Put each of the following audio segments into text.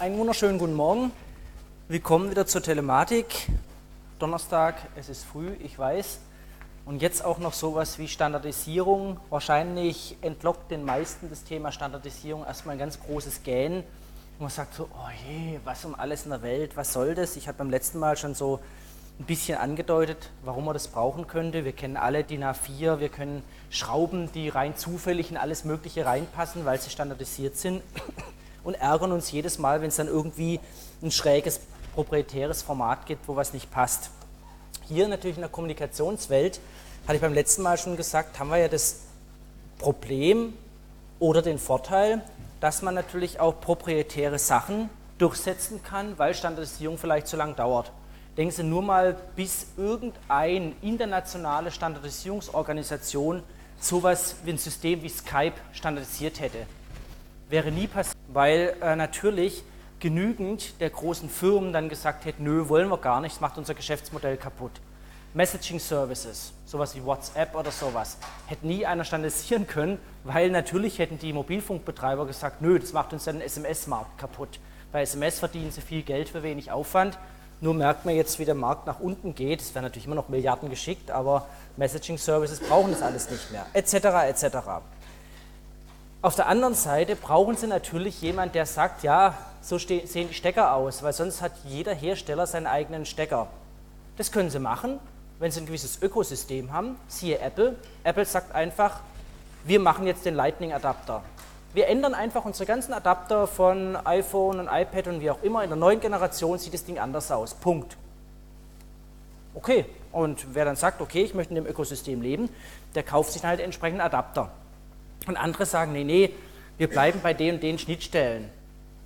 einen wunderschönen guten Morgen. Willkommen wieder zur Telematik. Donnerstag, es ist früh, ich weiß. Und jetzt auch noch sowas wie Standardisierung. Wahrscheinlich entlockt den meisten das Thema Standardisierung erstmal ein ganz großes Gähnen. Man sagt so, oh je, was um alles in der Welt, was soll das? Ich habe beim letzten Mal schon so ein bisschen angedeutet, warum man das brauchen könnte. Wir kennen alle DIN A4, wir können Schrauben, die rein zufällig in alles Mögliche reinpassen, weil sie standardisiert sind und ärgern uns jedes Mal, wenn es dann irgendwie ein schräges proprietäres Format gibt, wo was nicht passt. Hier natürlich in der Kommunikationswelt, hatte ich beim letzten Mal schon gesagt, haben wir ja das Problem oder den Vorteil, dass man natürlich auch proprietäre Sachen durchsetzen kann, weil Standardisierung vielleicht zu lang dauert. Denken Sie nur mal, bis irgendeine internationale Standardisierungsorganisation sowas wie ein System wie Skype standardisiert hätte. Wäre nie passiert, weil äh, natürlich genügend der großen Firmen dann gesagt hätten, nö, wollen wir gar nicht, das macht unser Geschäftsmodell kaputt. Messaging Services, sowas wie WhatsApp oder sowas, hätte nie einer standardisieren können, weil natürlich hätten die Mobilfunkbetreiber gesagt, nö, das macht uns den SMS-Markt kaputt. Bei SMS verdienen sie viel Geld für wenig Aufwand. Nur merkt man jetzt, wie der Markt nach unten geht. Es werden natürlich immer noch Milliarden geschickt, aber Messaging Services brauchen das alles nicht mehr, etc. etc. Auf der anderen Seite brauchen Sie natürlich jemanden, der sagt, ja, so sehen die Stecker aus, weil sonst hat jeder Hersteller seinen eigenen Stecker. Das können Sie machen, wenn Sie ein gewisses Ökosystem haben, siehe Apple. Apple sagt einfach, wir machen jetzt den Lightning-Adapter. Wir ändern einfach unsere ganzen Adapter von iPhone und iPad und wie auch immer. In der neuen Generation sieht das Ding anders aus. Punkt. Okay, und wer dann sagt, okay, ich möchte in dem Ökosystem leben, der kauft sich dann halt entsprechenden Adapter. Und andere sagen, nee, nee, wir bleiben bei den und den Schnittstellen.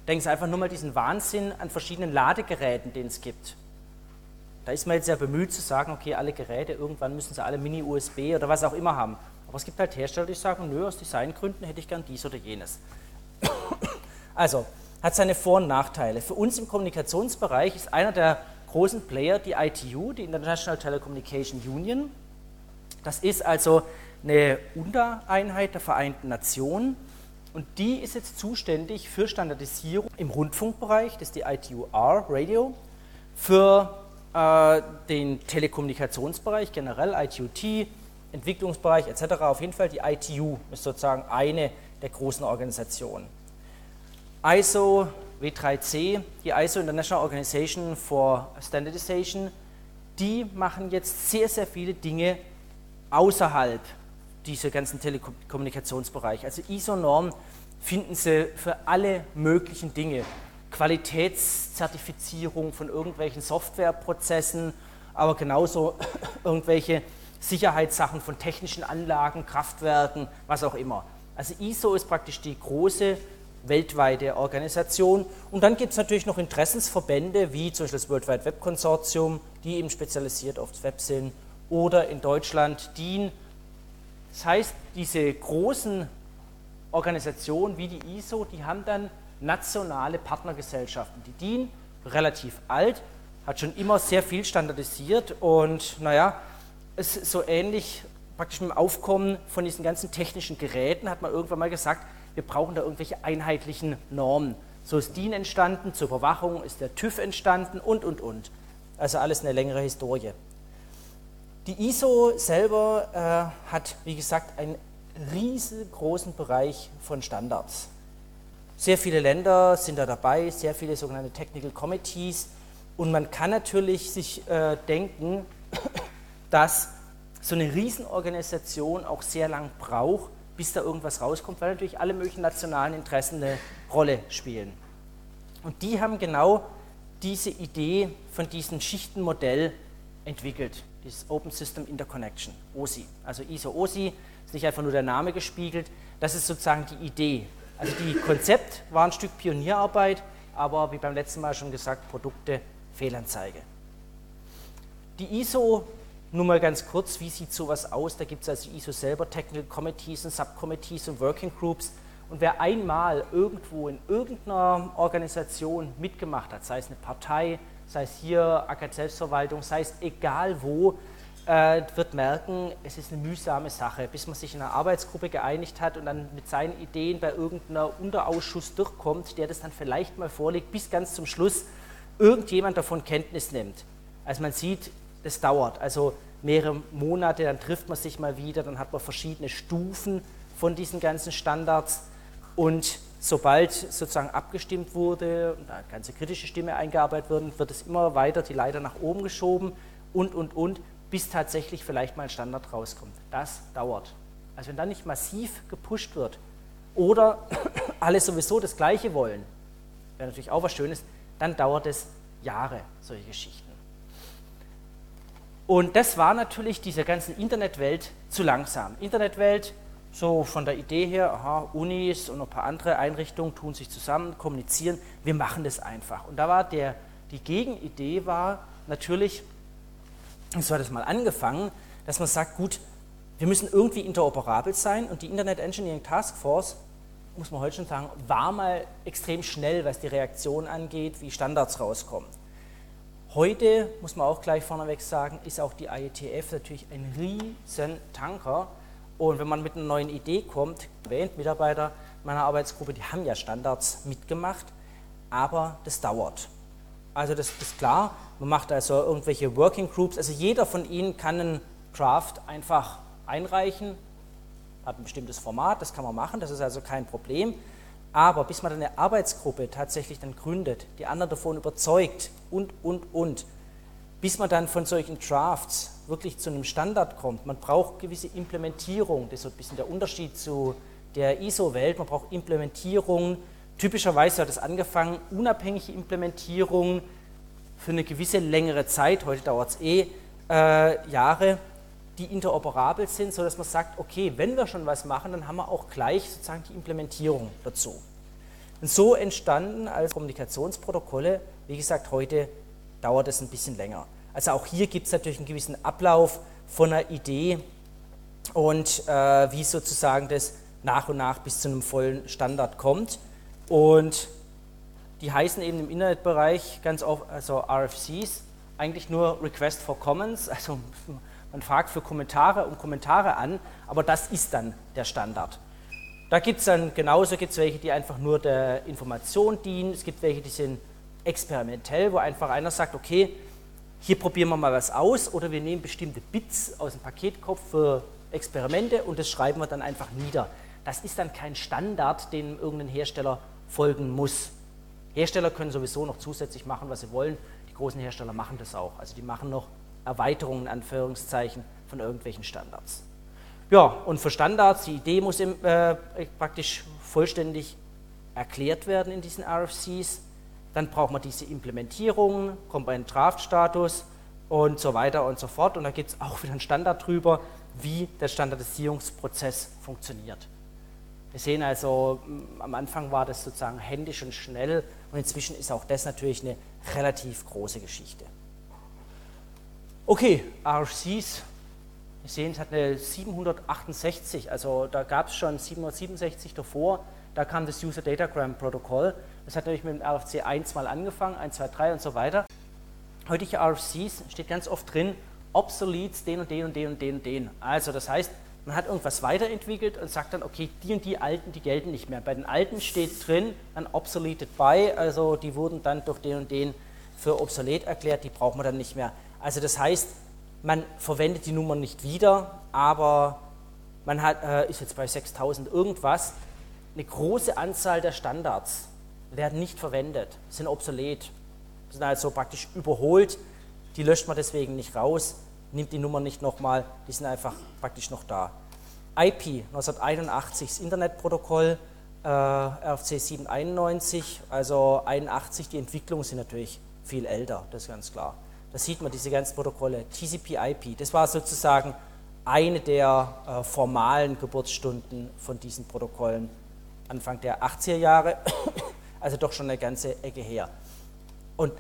Denken Sie einfach nur mal diesen Wahnsinn an verschiedenen Ladegeräten, den es gibt. Da ist man jetzt sehr bemüht zu sagen, okay, alle Geräte, irgendwann müssen sie alle Mini-USB oder was auch immer haben. Aber es gibt halt Hersteller, die sagen, nö, aus Designgründen hätte ich gern dies oder jenes. Also, hat seine Vor- und Nachteile. Für uns im Kommunikationsbereich ist einer der großen Player die ITU, die International Telecommunication Union. Das ist also eine Untereinheit der Vereinten Nationen und die ist jetzt zuständig für Standardisierung im Rundfunkbereich, das ist die ITUR Radio, für äh, den Telekommunikationsbereich generell, ITUT, Entwicklungsbereich etc. Auf jeden Fall die ITU ist sozusagen eine der großen Organisationen. ISO W3C, die ISO International Organization for Standardization, die machen jetzt sehr, sehr viele Dinge außerhalb dieser ganzen Telekommunikationsbereich. Also ISO-Norm finden Sie für alle möglichen Dinge. Qualitätszertifizierung von irgendwelchen Softwareprozessen, aber genauso irgendwelche Sicherheitssachen von technischen Anlagen, Kraftwerken, was auch immer. Also ISO ist praktisch die große weltweite Organisation. Und dann gibt es natürlich noch Interessensverbände, wie zum Beispiel das World Wide Web Consortium, die eben spezialisiert aufs Web sind, oder in Deutschland DIN. Das heißt, diese großen Organisationen wie die ISO, die haben dann nationale Partnergesellschaften. Die DIN, relativ alt, hat schon immer sehr viel standardisiert und naja, es ist so ähnlich praktisch mit dem Aufkommen von diesen ganzen technischen Geräten hat man irgendwann mal gesagt, wir brauchen da irgendwelche einheitlichen Normen. So ist DIN entstanden, zur Überwachung ist der TÜV entstanden und, und, und. Also alles eine längere Historie. Die ISO selber äh, hat, wie gesagt, einen riesengroßen Bereich von Standards. Sehr viele Länder sind da dabei, sehr viele sogenannte Technical Committees. Und man kann natürlich sich äh, denken, dass so eine Riesenorganisation auch sehr lang braucht, bis da irgendwas rauskommt, weil natürlich alle möglichen nationalen Interessen eine Rolle spielen. Und die haben genau diese Idee von diesem Schichtenmodell entwickelt, dieses Open System Interconnection, OSI. Also ISO-OSI ist nicht einfach nur der Name gespiegelt, das ist sozusagen die Idee. Also die Konzept war ein Stück Pionierarbeit, aber wie beim letzten Mal schon gesagt, Produkte Fehlanzeige. Die ISO nur mal ganz kurz, wie sieht sowas aus? Da gibt es also ISO selber, Technical Committees und Subcommittees und Working Groups. Und wer einmal irgendwo in irgendeiner Organisation mitgemacht hat, sei es eine Partei, sei es hier AKZ Selbstverwaltung, sei es egal wo, äh, wird merken, es ist eine mühsame Sache, bis man sich in einer Arbeitsgruppe geeinigt hat und dann mit seinen Ideen bei irgendeiner Unterausschuss durchkommt, der das dann vielleicht mal vorlegt, bis ganz zum Schluss irgendjemand davon Kenntnis nimmt. Also man sieht, das dauert, also mehrere Monate, dann trifft man sich mal wieder, dann hat man verschiedene Stufen von diesen ganzen Standards und sobald sozusagen abgestimmt wurde und eine ganze kritische Stimme eingearbeitet wird, wird es immer weiter die Leiter nach oben geschoben und, und, und, bis tatsächlich vielleicht mal ein Standard rauskommt. Das dauert. Also wenn dann nicht massiv gepusht wird oder alle sowieso das Gleiche wollen, wäre natürlich auch was Schönes, dann dauert es Jahre, solche Geschichten. Und das war natürlich dieser ganzen Internetwelt zu langsam. Internetwelt, so von der Idee her, aha, Unis und ein paar andere Einrichtungen tun sich zusammen, kommunizieren, wir machen das einfach. Und da war der, die Gegenidee war natürlich, so hat es mal angefangen, dass man sagt, gut, wir müssen irgendwie interoperabel sein und die Internet Engineering Task Force, muss man heute schon sagen, war mal extrem schnell, was die Reaktion angeht, wie Standards rauskommen. Heute, muss man auch gleich vorneweg sagen, ist auch die IETF natürlich ein riesen Tanker. Und wenn man mit einer neuen Idee kommt, erwähnt Mitarbeiter meiner Arbeitsgruppe, die haben ja Standards mitgemacht, aber das dauert. Also das ist klar, man macht also irgendwelche Working Groups, also jeder von Ihnen kann einen Draft einfach einreichen, hat ein bestimmtes Format, das kann man machen, das ist also kein Problem. Aber bis man eine Arbeitsgruppe tatsächlich dann gründet, die anderen davon überzeugt und, und, und, bis man dann von solchen Drafts wirklich zu einem Standard kommt, man braucht gewisse Implementierung, das ist so ein bisschen der Unterschied zu der ISO-Welt, man braucht Implementierung, Typischerweise hat es angefangen, unabhängige Implementierung für eine gewisse längere Zeit, heute dauert es eh äh, Jahre, die interoperabel sind, sodass man sagt, okay, wenn wir schon was machen, dann haben wir auch gleich sozusagen die Implementierung dazu. Und so entstanden als Kommunikationsprotokolle, wie gesagt, heute dauert es ein bisschen länger. Also auch hier gibt es natürlich einen gewissen Ablauf von einer Idee und äh, wie sozusagen das nach und nach bis zu einem vollen Standard kommt. Und die heißen eben im Internetbereich ganz oft, also RFCs, eigentlich nur Request for Comments, also man fragt für Kommentare um Kommentare an, aber das ist dann der Standard. Da gibt es dann genauso gibt's welche, die einfach nur der Information dienen, es gibt welche, die sind experimentell, wo einfach einer sagt, okay, hier probieren wir mal was aus oder wir nehmen bestimmte Bits aus dem Paketkopf für Experimente und das schreiben wir dann einfach nieder. Das ist dann kein Standard, den irgendein Hersteller folgen muss. Hersteller können sowieso noch zusätzlich machen, was sie wollen. Die großen Hersteller machen das auch. Also die machen noch Erweiterungen, Anführungszeichen, von irgendwelchen Standards. Ja, und für Standards, die Idee muss im, äh, praktisch vollständig erklärt werden in diesen RFCs. Dann braucht man diese Implementierung, kommt bei einem Draft-Status und so weiter und so fort. Und da gibt es auch wieder einen Standard drüber, wie der Standardisierungsprozess funktioniert. Wir sehen also, am Anfang war das sozusagen händisch und schnell und inzwischen ist auch das natürlich eine relativ große Geschichte. Okay, RFCs, wir sehen, es hat eine 768, also da gab es schon 767 davor, da kam das User Datagram Protokoll. Das hat natürlich mit dem RFC 1 mal angefangen, 1, 2, 3 und so weiter. Heutige RFCs steht ganz oft drin, obsoletes den und den und den und den und den. Also das heißt, man hat irgendwas weiterentwickelt und sagt dann, okay, die und die alten, die gelten nicht mehr. Bei den alten steht drin, dann obsoleted by, also die wurden dann durch den und den für obsolet erklärt, die braucht man dann nicht mehr. Also das heißt, man verwendet die Nummer nicht wieder, aber man hat, äh, ist jetzt bei 6000 irgendwas, eine große Anzahl der Standards werden nicht verwendet, sind obsolet, sind also praktisch überholt, die löscht man deswegen nicht raus, nimmt die Nummer nicht nochmal, die sind einfach praktisch noch da. IP 1981, das Internetprotokoll, äh, RFC 791, also 81, die Entwicklungen sind natürlich viel älter, das ist ganz klar. Da sieht man diese ganzen Protokolle. TCP/IP, das war sozusagen eine der äh, formalen Geburtsstunden von diesen Protokollen Anfang der 80er Jahre, also doch schon eine ganze Ecke her. Und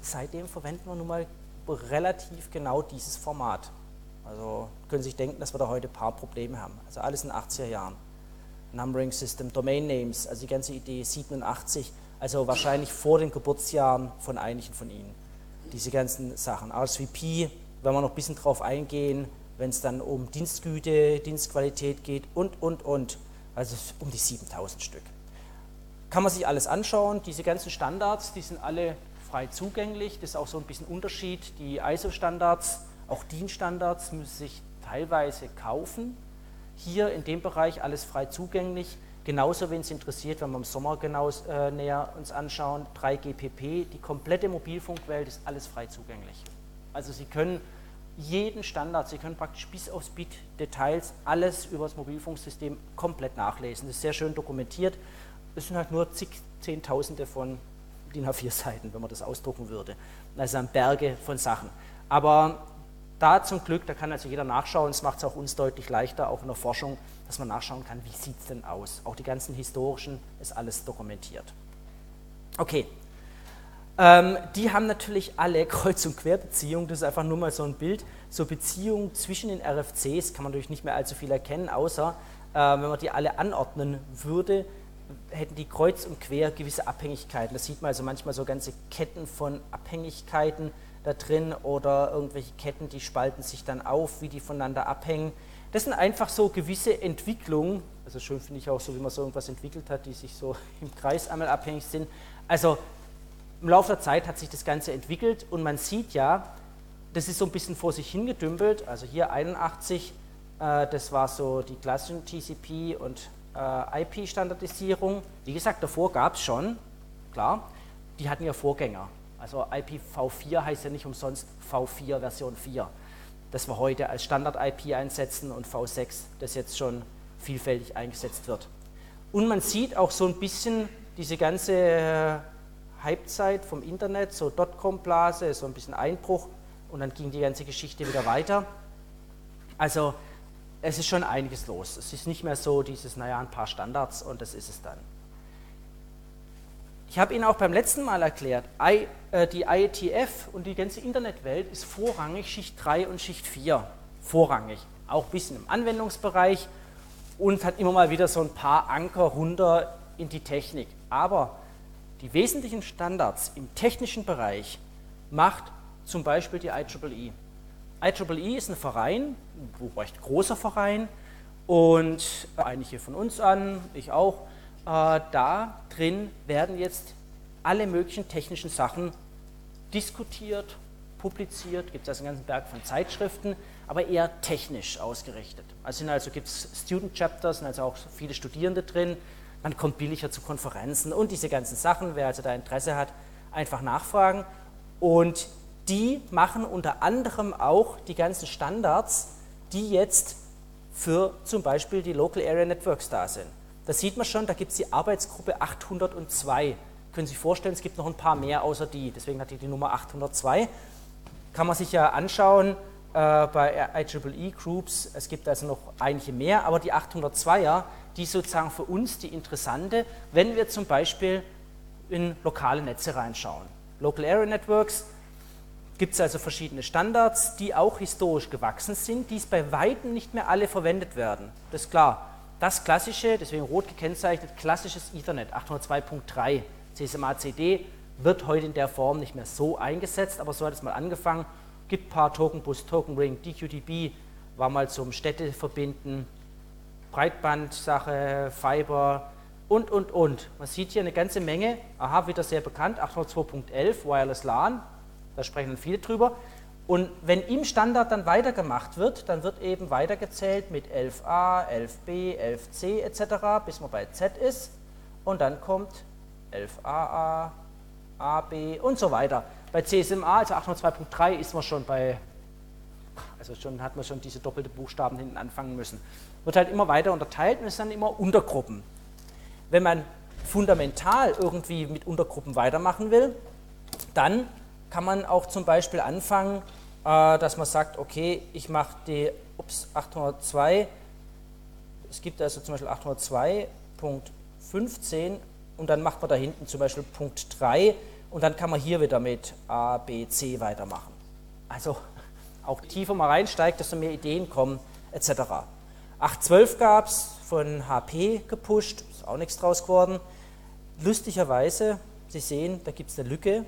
seitdem verwenden wir nun mal relativ genau dieses Format. Also können Sie sich denken, dass wir da heute ein paar Probleme haben. Also alles in den 80er Jahren. Numbering System, Domain Names, also die ganze Idee 87, also wahrscheinlich vor den Geburtsjahren von einigen von Ihnen. Diese ganzen Sachen. RSVP Wenn wir noch ein bisschen drauf eingehen, wenn es dann um Dienstgüte, Dienstqualität geht und, und, und. Also um die 7000 Stück. Kann man sich alles anschauen. Diese ganzen Standards, die sind alle frei zugänglich. Das ist auch so ein bisschen Unterschied. Die ISO-Standards, auch DIN-Standards müssen sich teilweise kaufen. Hier in dem Bereich alles frei zugänglich. Genauso, wenn es interessiert, wenn wir im Sommer genau äh, näher uns anschauen, 3GPP, die komplette Mobilfunkwelt ist alles frei zugänglich. Also Sie können jeden Standard, Sie können praktisch bis aufs Bit Details alles über das Mobilfunksystem komplett nachlesen. Das ist sehr schön dokumentiert. Es sind halt nur zig, Zehntausende von DIN A4 Seiten, wenn man das ausdrucken würde. Also ein Berge von Sachen. Aber da zum Glück, da kann also jeder nachschauen, es macht es auch uns deutlich leichter, auch in der Forschung, dass man nachschauen kann, wie sieht es denn aus. Auch die ganzen historischen ist alles dokumentiert. Okay, ähm, die haben natürlich alle Kreuz- und Querbeziehungen, das ist einfach nur mal so ein Bild. So Beziehungen zwischen den RFCs kann man natürlich nicht mehr allzu viel erkennen, außer äh, wenn man die alle anordnen würde, hätten die kreuz und quer gewisse Abhängigkeiten. Das sieht man also manchmal so ganze Ketten von Abhängigkeiten da drin oder irgendwelche Ketten, die spalten sich dann auf, wie die voneinander abhängen. Das sind einfach so gewisse Entwicklungen, also schön finde ich auch so, wie man so irgendwas entwickelt hat, die sich so im Kreis einmal abhängig sind. Also im Laufe der Zeit hat sich das Ganze entwickelt und man sieht ja, das ist so ein bisschen vor sich hingedümpelt. Also hier 81, äh, das war so die klassischen TCP und äh, IP-Standardisierung. Wie gesagt, davor gab es schon, klar, die hatten ja Vorgänger. Also IPv4 heißt ja nicht umsonst V4 Version 4, das wir heute als Standard-IP einsetzen und V6, das jetzt schon vielfältig eingesetzt wird. Und man sieht auch so ein bisschen diese ganze äh, Halbzeit vom Internet, so Dotcom-Blase, so ein bisschen Einbruch und dann ging die ganze Geschichte wieder weiter. Also es ist schon einiges los. Es ist nicht mehr so dieses, naja, ein paar Standards und das ist es dann. Ich habe Ihnen auch beim letzten Mal erklärt, äh, die IETF und die ganze Internetwelt ist vorrangig Schicht 3 und Schicht 4. Vorrangig. Auch ein bisschen im Anwendungsbereich und hat immer mal wieder so ein paar Anker runter in die Technik. Aber die wesentlichen Standards im technischen Bereich macht zum Beispiel die IEEE. IEEE ist ein Verein, ein recht großer Verein und einige von uns an, ich auch, äh, da drin werden jetzt alle möglichen technischen Sachen diskutiert, publiziert, gibt es also einen ganzen Berg von Zeitschriften, aber eher technisch ausgerichtet. Also, also gibt es Student Chapters, sind also auch viele Studierende drin, man kommt billiger zu Konferenzen und diese ganzen Sachen. Wer also da Interesse hat, einfach nachfragen. Und die machen unter anderem auch die ganzen Standards, die jetzt für zum Beispiel die Local Area Networks da sind. Da sieht man schon, da gibt es die Arbeitsgruppe 802. Können Sie sich vorstellen, es gibt noch ein paar mehr außer die, deswegen hat die die Nummer 802. Kann man sich ja anschauen äh, bei IEEE Groups, es gibt also noch einige mehr, aber die 802er, die sozusagen für uns die interessante, wenn wir zum Beispiel in lokale Netze reinschauen. Local Area Networks gibt es also verschiedene Standards, die auch historisch gewachsen sind, die es bei Weitem nicht mehr alle verwendet werden. Das ist klar. Das klassische, deswegen rot gekennzeichnet, klassisches Ethernet 802.3 CSMA-CD wird heute in der Form nicht mehr so eingesetzt, aber so hat es mal angefangen. Gibt paar Tokenbus, Token Ring, DQDB war mal zum Städteverbinden Breitbandsache, Fiber und, und, und. Man sieht hier eine ganze Menge. Aha, wieder sehr bekannt, 802.11, Wireless LAN, da sprechen dann viele drüber. Und wenn im Standard dann weitergemacht wird, dann wird eben weitergezählt mit 11a, 11b, 11c etc., bis man bei Z ist. Und dann kommt 11aa, ab und so weiter. Bei CSMA, also 802.3, ist man schon bei, also schon hat man schon diese doppelte Buchstaben hinten anfangen müssen wird halt immer weiter unterteilt und es sind immer Untergruppen. Wenn man fundamental irgendwie mit Untergruppen weitermachen will, dann kann man auch zum Beispiel anfangen, äh, dass man sagt, okay, ich mache die ups, 802, es gibt also zum Beispiel 802.15 und dann macht man da hinten zum Beispiel Punkt 3 und dann kann man hier wieder mit A, B, C weitermachen. Also auch tiefer man reinsteigt, desto mehr Ideen kommen etc. 8.12 gab es von HP gepusht, ist auch nichts draus geworden. Lustigerweise, Sie sehen, da gibt es eine Lücke.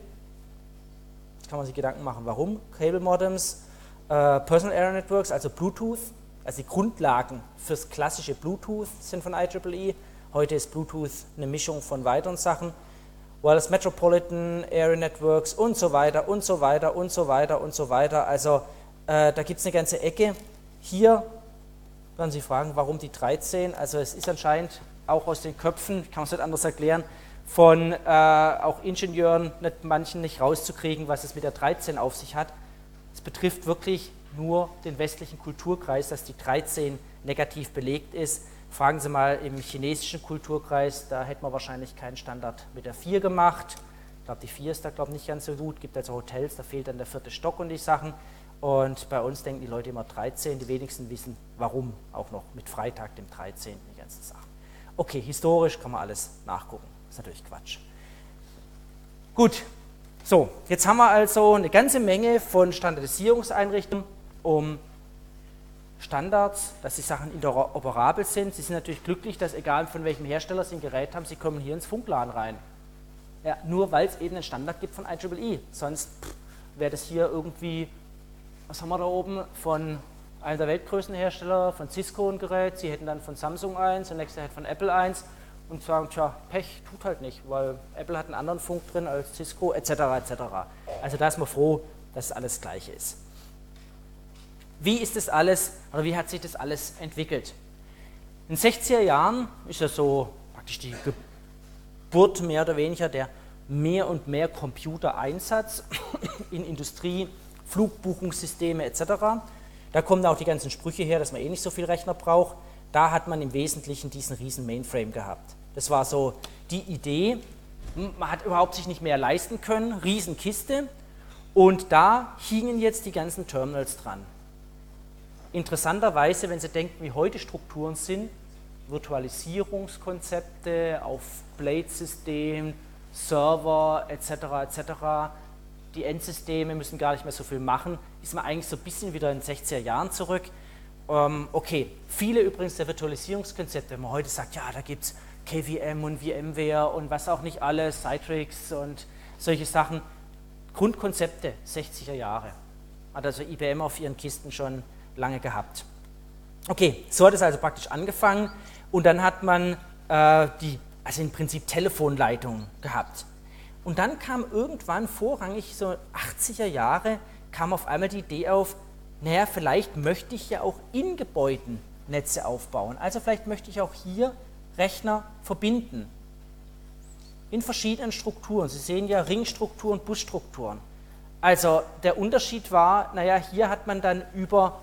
Kann man sich Gedanken machen, warum. Cable Modems Äh, Personal Area Networks, also Bluetooth, also die Grundlagen fürs klassische Bluetooth sind von IEEE. Heute ist Bluetooth eine Mischung von weiteren Sachen. Wireless Metropolitan Area Networks und so weiter und so weiter und so weiter und so weiter. Also äh, da gibt es eine ganze Ecke. Hier werden Sie fragen, warum die 13? Also es ist anscheinend auch aus den Köpfen, kann man es nicht anders erklären, von äh, auch Ingenieuren, nicht, manchen nicht rauszukriegen, was es mit der 13 auf sich hat. Es betrifft wirklich nur den westlichen Kulturkreis, dass die 13 negativ belegt ist. Fragen Sie mal im chinesischen Kulturkreis, da hätte man wahrscheinlich keinen Standard mit der 4 gemacht. Ich glaube, die 4 ist da glaube nicht ganz so gut. Es gibt also Hotels, da fehlt dann der vierte Stock und die Sachen. Und bei uns denken die Leute immer 13, die wenigsten wissen, warum auch noch mit Freitag, dem 13. die ganzen Sachen. Okay, historisch kann man alles nachgucken. Das ist natürlich Quatsch. Gut, so, jetzt haben wir also eine ganze Menge von Standardisierungseinrichtungen, um Standards, dass die Sachen interoperabel sind. Sie sind natürlich glücklich, dass egal von welchem Hersteller Sie ein Gerät haben, Sie kommen hier ins Funklan rein. Ja, nur weil es eben einen Standard gibt von IEEE. Sonst wäre das hier irgendwie, was haben wir da oben, von einem der Weltgrößenhersteller, von Cisco ein Gerät, Sie hätten dann von Samsung eins, der nächste hätte von Apple eins und sagen, tja, Pech tut halt nicht, weil Apple hat einen anderen Funk drin als Cisco, etc. etc. Also da ist man froh, dass alles gleich ist. Wie ist das alles, oder wie hat sich das alles entwickelt? In den 60er Jahren ist ja so praktisch die Geburt mehr oder weniger der mehr und mehr Computereinsatz in Industrie, Flugbuchungssysteme etc. Da kommen auch die ganzen Sprüche her, dass man eh nicht so viel Rechner braucht. Da hat man im Wesentlichen diesen riesen Mainframe gehabt. Das war so die Idee. Man hat überhaupt sich nicht mehr leisten können, Riesenkiste. Und da hingen jetzt die ganzen Terminals dran interessanterweise, wenn Sie denken, wie heute Strukturen sind, Virtualisierungskonzepte auf Blade-System, Server etc. etc. Die Endsysteme müssen gar nicht mehr so viel machen. Ist man eigentlich so ein bisschen wieder in den 60er Jahren zurück. Ähm, okay, viele übrigens der Virtualisierungskonzepte, wenn man heute sagt, ja, da gibt es KVM und VMware und was auch nicht alles, Citrix und solche Sachen. Grundkonzepte 60er Jahre. Hat also IBM auf ihren Kisten schon lange gehabt. Okay, so hat es also praktisch angefangen und dann hat man äh, die, also im Prinzip Telefonleitungen gehabt. Und dann kam irgendwann vorrangig so 80er Jahre, kam auf einmal die Idee auf, naja, vielleicht möchte ich ja auch in Gebäuden Netze aufbauen. Also vielleicht möchte ich auch hier Rechner verbinden. In verschiedenen Strukturen. Sie sehen ja Ringstrukturen, Busstrukturen. Also der Unterschied war, naja, hier hat man dann über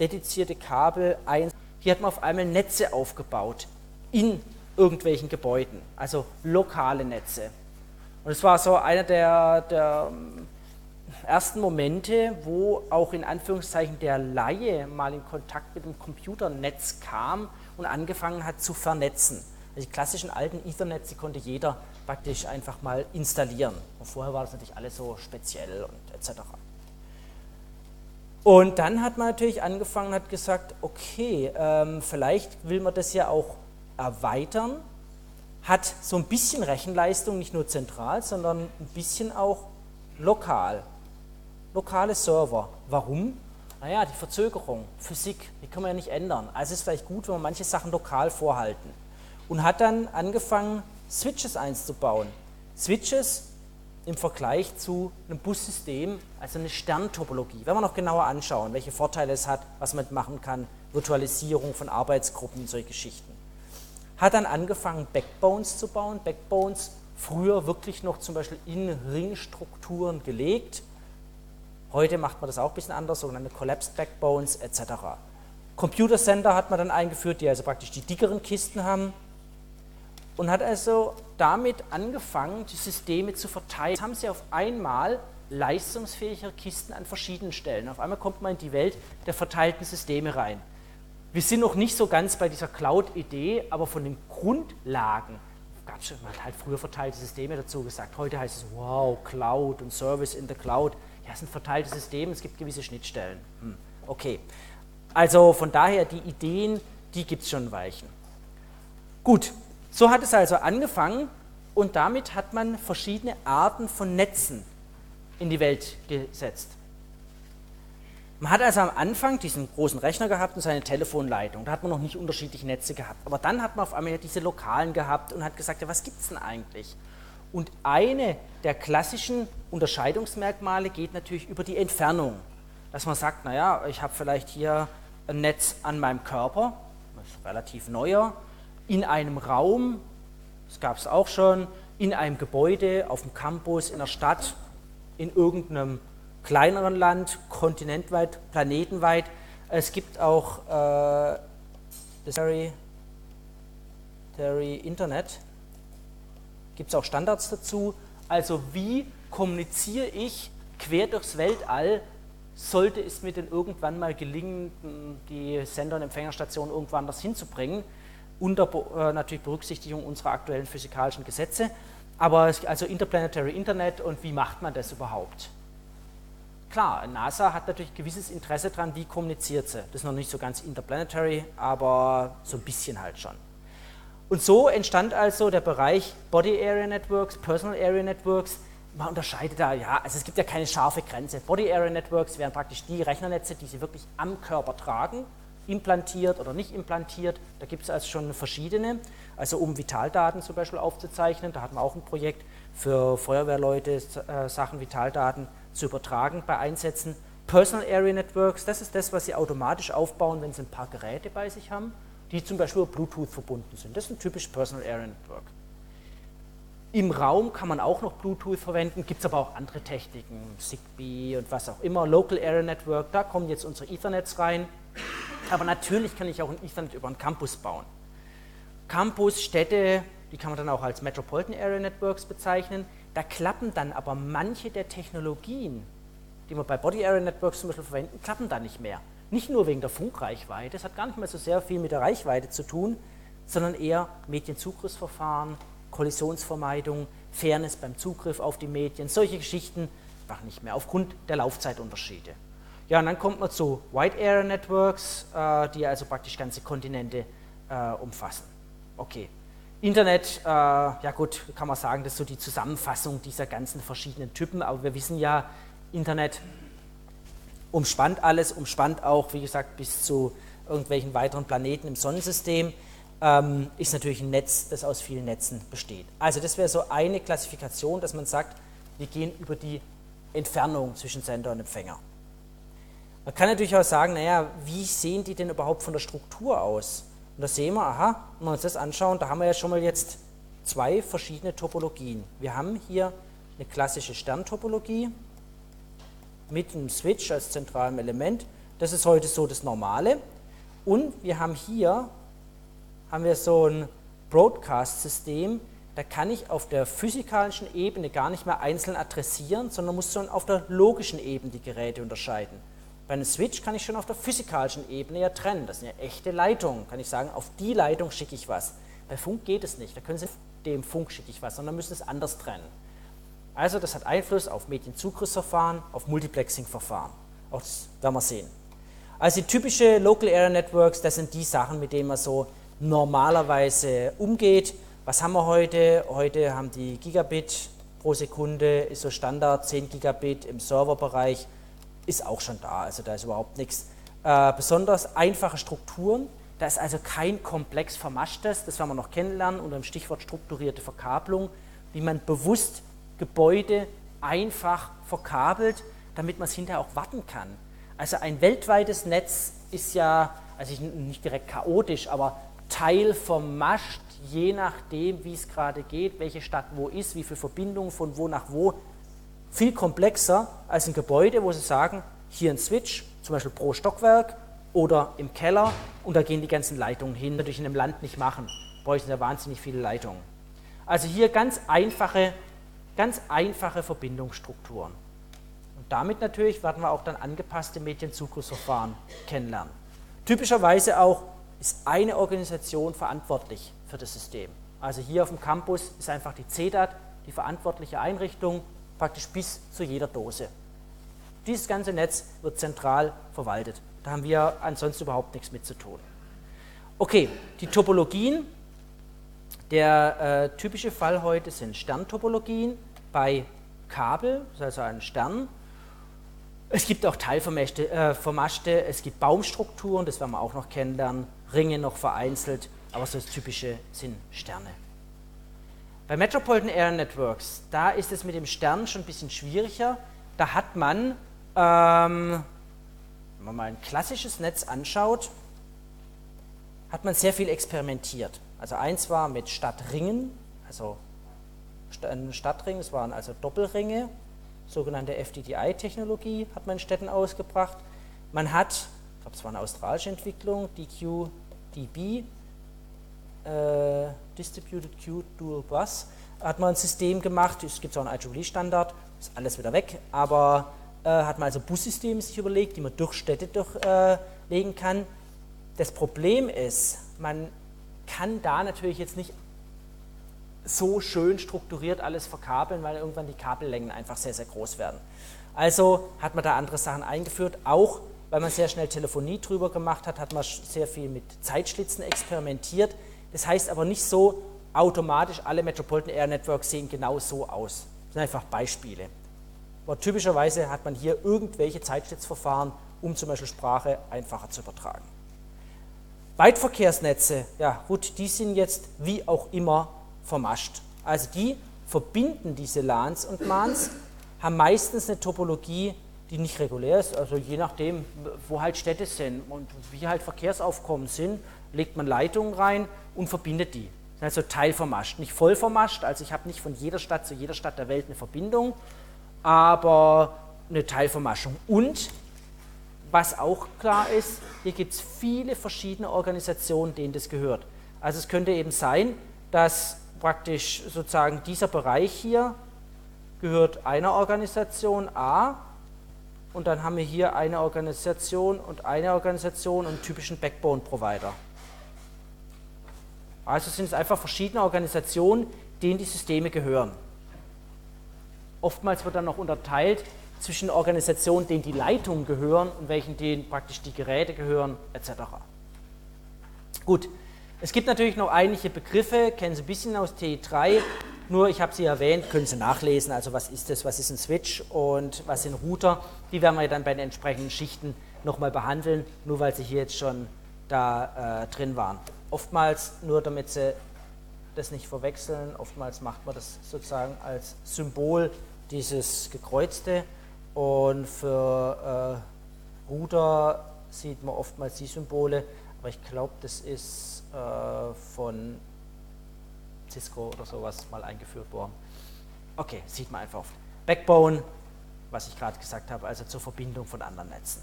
dedizierte Kabel ein. Hier hat man auf einmal Netze aufgebaut in irgendwelchen Gebäuden, also lokale Netze. Und es war so einer der, der ersten Momente, wo auch in Anführungszeichen der Laie mal in Kontakt mit dem Computernetz kam und angefangen hat zu vernetzen. Also die klassischen alten Ethernet, die konnte jeder praktisch einfach mal installieren. Und vorher war das natürlich alles so speziell und etc. Und dann hat man natürlich angefangen, hat gesagt, okay, ähm, vielleicht will man das ja auch erweitern, hat so ein bisschen Rechenleistung, nicht nur zentral, sondern ein bisschen auch lokal. Lokale Server. Warum? Naja, die Verzögerung, Physik, die kann man ja nicht ändern. Also ist es vielleicht gut, wenn wir manche Sachen lokal vorhalten. Und hat dann angefangen, Switches einzubauen. Switches im Vergleich zu einem Bussystem, also eine Sterntopologie. Wenn wir noch genauer anschauen, welche Vorteile es hat, was man machen kann, Virtualisierung von Arbeitsgruppen, solche Geschichten. Hat dann angefangen, Backbones zu bauen. Backbones früher wirklich noch zum Beispiel in Ringstrukturen gelegt. Heute macht man das auch ein bisschen anders, sogenannte Collapsed Backbones etc. Computer Center hat man dann eingeführt, die also praktisch die dickeren Kisten haben und hat also damit angefangen, die Systeme zu verteilen. Jetzt haben sie auf einmal leistungsfähigere Kisten an verschiedenen Stellen. Auf einmal kommt man in die Welt der verteilten Systeme rein. Wir sind noch nicht so ganz bei dieser Cloud-Idee, aber von den Grundlagen, ganz schön, man hat halt früher verteilte Systeme dazu gesagt. Heute heißt es, wow, Cloud und Service in the Cloud. Ja, es sind verteilte Systeme, es gibt gewisse Schnittstellen. Hm, okay. Also von daher, die Ideen, die gibt es schon Weichen. Gut, so hat es also angefangen und damit hat man verschiedene Arten von Netzen in die Welt gesetzt. Man hat also am Anfang diesen großen Rechner gehabt und seine Telefonleitung. Da hat man noch nicht unterschiedliche Netze gehabt. Aber dann hat man auf einmal diese lokalen gehabt und hat gesagt, ja, was gibt es denn eigentlich? Und eine der klassischen Unterscheidungsmerkmale geht natürlich über die Entfernung. Dass man sagt, naja, ich habe vielleicht hier ein Netz an meinem Körper, das ist relativ neuer, in einem Raum, das gab es auch schon, in einem Gebäude, auf dem Campus, in der Stadt, in irgendeinem kleineren Land, kontinentweit, planetenweit. Es gibt auch äh, das Terry, Terry Internet, gibt es auch Standards dazu. Also wie kommuniziere ich quer durchs Weltall, sollte es mir denn irgendwann mal gelingen, die Sender- und Empfängerstation irgendwann anders hinzubringen, unter äh, natürlich Berücksichtigung unserer aktuellen physikalischen Gesetze. Aber also Interplanetary Internet und wie macht man das überhaupt? Klar, NASA hat natürlich gewisses Interesse daran, wie kommuniziert sie. Das ist noch nicht so ganz interplanetary, aber so ein bisschen halt schon. Und so entstand also der Bereich Body Area Networks, Personal Area Networks. Man unterscheidet da, ja, also es gibt ja keine scharfe Grenze. Body Area Networks wären praktisch die Rechnernetze, die sie wirklich am Körper tragen, implantiert oder nicht implantiert. Da gibt es also schon verschiedene. Also um Vitaldaten zum Beispiel aufzuzeichnen, da hatten wir auch ein Projekt für Feuerwehrleute, äh, Sachen, Vitaldaten zu übertragen bei Einsätzen. Personal Area Networks, das ist das, was Sie automatisch aufbauen, wenn Sie ein paar Geräte bei sich haben, die zum Beispiel über Bluetooth verbunden sind. Das ist ein typisch Personal Area Network. Im Raum kann man auch noch Bluetooth verwenden, gibt es aber auch andere Techniken, Zigbee und was auch immer. Local Area Network, da kommen jetzt unsere Ethernets rein. Aber natürlich kann ich auch ein Ethernet über einen Campus bauen. Campus, Städte, die kann man dann auch als Metropolitan Area Networks bezeichnen. Da klappen dann aber manche der Technologien, die wir bei Body Area Networks zum Beispiel verwenden, klappen dann nicht mehr. Nicht nur wegen der Funkreichweite, das hat gar nicht mehr so sehr viel mit der Reichweite zu tun, sondern eher Medienzugriffsverfahren, Kollisionsvermeidung, Fairness beim Zugriff auf die Medien, solche Geschichten machen nicht mehr aufgrund der Laufzeitunterschiede. Ja, und dann kommt man zu Wide Area Networks, äh, die also praktisch ganze Kontinente äh, umfassen. Okay, Internet, äh, ja gut, kann man sagen, das ist so die Zusammenfassung dieser ganzen verschiedenen Typen, aber wir wissen ja, Internet umspannt alles, umspannt auch, wie gesagt, bis zu irgendwelchen weiteren Planeten im Sonnensystem, ähm, ist natürlich ein Netz, das aus vielen Netzen besteht. Also das wäre so eine Klassifikation, dass man sagt, wir gehen über die Entfernung zwischen Sender und Empfänger. Man kann natürlich auch sagen, naja, wie sehen die denn überhaupt von der Struktur aus? Und da sehen wir, aha, wenn wir uns das anschauen, da haben wir ja schon mal jetzt zwei verschiedene Topologien. Wir haben hier eine klassische Sterntopologie mit einem Switch als zentralem Element. Das ist heute so das Normale. Und wir haben hier haben wir so ein Broadcast-System, da kann ich auf der physikalischen Ebene gar nicht mehr einzeln adressieren, sondern muss schon auf der logischen Ebene die Geräte unterscheiden. Bei einem Switch kann ich schon auf der physikalischen Ebene ja trennen. Das sind ja echte Leitungen. Kann ich sagen, auf die Leitung schicke ich was. Bei Funk geht es nicht. Da können Sie dem Funk schicke ich was, sondern müssen es anders trennen. Also das hat Einfluss auf Medienzugriffsverfahren, auf Multiplexing-Verfahren. Auch das werden wir sehen. Also typische Local Area Networks, das sind die Sachen, mit denen man so normalerweise umgeht. Was haben wir heute? Heute haben die Gigabit pro Sekunde, ist so Standard, 10 Gigabit im Serverbereich ist auch schon da, also da ist überhaupt nichts. Äh, besonders einfache Strukturen, da ist also kein komplex vermaschtes, das werden wir noch kennenlernen unter dem Stichwort strukturierte Verkabelung, wie man bewusst Gebäude einfach verkabelt, damit man es hinterher auch warten kann. Also ein weltweites Netz ist ja, also nicht direkt chaotisch, aber Teil vermascht, je nachdem, wie es gerade geht, welche Stadt wo ist, wie viele Verbindungen von wo nach wo viel komplexer als ein Gebäude, wo Sie sagen, hier ein Switch, zum Beispiel pro Stockwerk oder im Keller und da gehen die ganzen Leitungen hin. Natürlich in einem Land nicht machen, bräuchten ja wahnsinnig viele Leitungen. Also hier ganz einfache, ganz einfache Verbindungsstrukturen. Und damit natürlich werden wir auch dann angepasste Medienzugriffsverfahren kennenlernen. Typischerweise auch ist eine Organisation verantwortlich für das System. Also hier auf dem Campus ist einfach die CEDAT die verantwortliche Einrichtung praktisch bis zu jeder Dose. Dieses ganze Netz wird zentral verwaltet. Da haben wir ansonsten überhaupt nichts mit zu tun. Okay, die Topologien. Der äh, typische Fall heute sind Sterntopologien bei Kabel, heißt ein Stern. Es gibt auch teilvermaschte, äh, es gibt Baumstrukturen, das werden wir auch noch kennenlernen, Ringe noch vereinzelt, aber so das Typische sind Sterne. Bei Metropolitan Area Networks, da ist es mit dem Stern schon ein bisschen schwieriger. Da hat man, ähm, wenn man mal ein klassisches Netz anschaut, hat man sehr viel experimentiert. Also eins war mit Stadtringen, also ein Stadtring, es waren also Doppelringe, sogenannte FDDI-Technologie hat man in Städten ausgebracht. Man hat, ich glaube, es war eine australische Entwicklung, DQDB, äh, Distributed Queue Dual Bus, hat man ein System gemacht, es gibt auch einen IEEE-Standard, ist alles wieder weg, aber äh, hat man also Bussysteme sich überlegt, die man durch Städte durchlegen äh, kann. Das Problem ist, man kann da natürlich jetzt nicht so schön strukturiert alles verkabeln, weil irgendwann die Kabellängen einfach sehr, sehr groß werden. Also hat man da andere Sachen eingeführt, auch weil man sehr schnell Telefonie drüber gemacht hat, hat man sehr viel mit Zeitschlitzen experimentiert. Das heißt aber nicht so automatisch, alle Metropolitan Air Networks sehen genau so aus. Das sind einfach Beispiele. Aber typischerweise hat man hier irgendwelche Zeitschlitzverfahren, um zum Beispiel Sprache einfacher zu übertragen. Weitverkehrsnetze, ja gut, die sind jetzt wie auch immer vermascht. Also die verbinden diese LANs und MANs, haben meistens eine Topologie, die nicht regulär ist, also je nachdem, wo halt Städte sind und wie halt Verkehrsaufkommen sind, legt man Leitungen rein und verbindet die. Also teilvermascht, nicht voll vermascht, also ich habe nicht von jeder Stadt zu jeder Stadt der Welt eine Verbindung, aber eine Teilvermaschung. Und was auch klar ist, hier gibt es viele verschiedene Organisationen, denen das gehört. Also es könnte eben sein, dass praktisch sozusagen dieser Bereich hier gehört einer Organisation A und dann haben wir hier eine Organisation und eine Organisation und einen typischen Backbone-Provider. Also sind es einfach verschiedene Organisationen, denen die Systeme gehören. Oftmals wird dann noch unterteilt zwischen Organisationen, denen die Leitungen gehören und welchen denen praktisch die Geräte gehören, etc. Gut, es gibt natürlich noch einige Begriffe, kennen Sie ein bisschen aus T3, nur ich habe sie erwähnt, können Sie nachlesen, also was ist das, was ist ein Switch? Und was sind Router, die werden wir dann bei den entsprechenden Schichten nochmal behandeln, nur weil sie hier jetzt schon da äh, drin waren. Oftmals, nur damit Sie das nicht verwechseln, oftmals macht man das sozusagen als Symbol dieses gekreuzte und für äh, Router sieht man oftmals die Symbole, aber ich glaube, das ist äh, von Cisco oder sowas mal eingeführt worden. Okay, sieht man einfach auf. Backbone, was ich gerade gesagt habe, also zur Verbindung von anderen Netzen.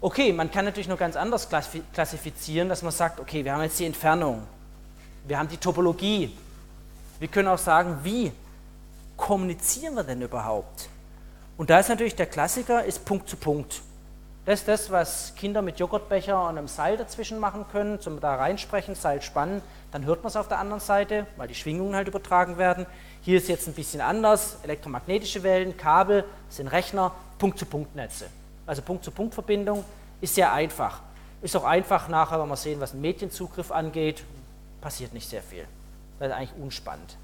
Okay, man kann natürlich noch ganz anders klassifizieren, dass man sagt, okay, wir haben jetzt die Entfernung, wir haben die Topologie. Wir können auch sagen, wie kommunizieren wir denn überhaupt? Und da ist natürlich der Klassiker, ist Punkt zu Punkt. Das ist das, was Kinder mit Joghurtbecher und einem Seil dazwischen machen können, zum da reinsprechen, Seil spannen, dann hört man es auf der anderen Seite, weil die Schwingungen halt übertragen werden. Hier ist jetzt ein bisschen anders, elektromagnetische Wellen, Kabel, sind Rechner, Punkt-zu-Punkt-Netze. Also Punkt-zu-Punkt-Verbindung ist sehr einfach. Ist auch einfach nachher, wenn wir sehen, was Medienzugriff angeht, passiert nicht sehr viel. Das ist eigentlich unspannend.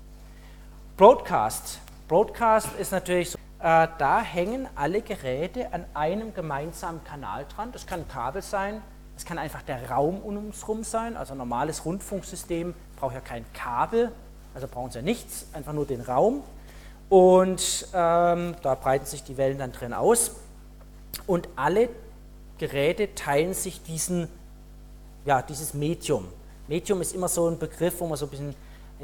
Broadcast. Broadcast ist natürlich so, äh, da hängen alle Geräte an einem gemeinsamen Kanal dran. Das kann ein Kabel sein, es kann einfach der Raum um uns herum sein. Also ein normales Rundfunksystem braucht ja kein Kabel, also brauchen sie ja nichts, einfach nur den Raum. Und ähm, da breiten sich die Wellen dann drin aus. Und alle Geräte teilen sich diesen, ja, dieses Medium. Medium ist immer so ein Begriff, wo man so ein bisschen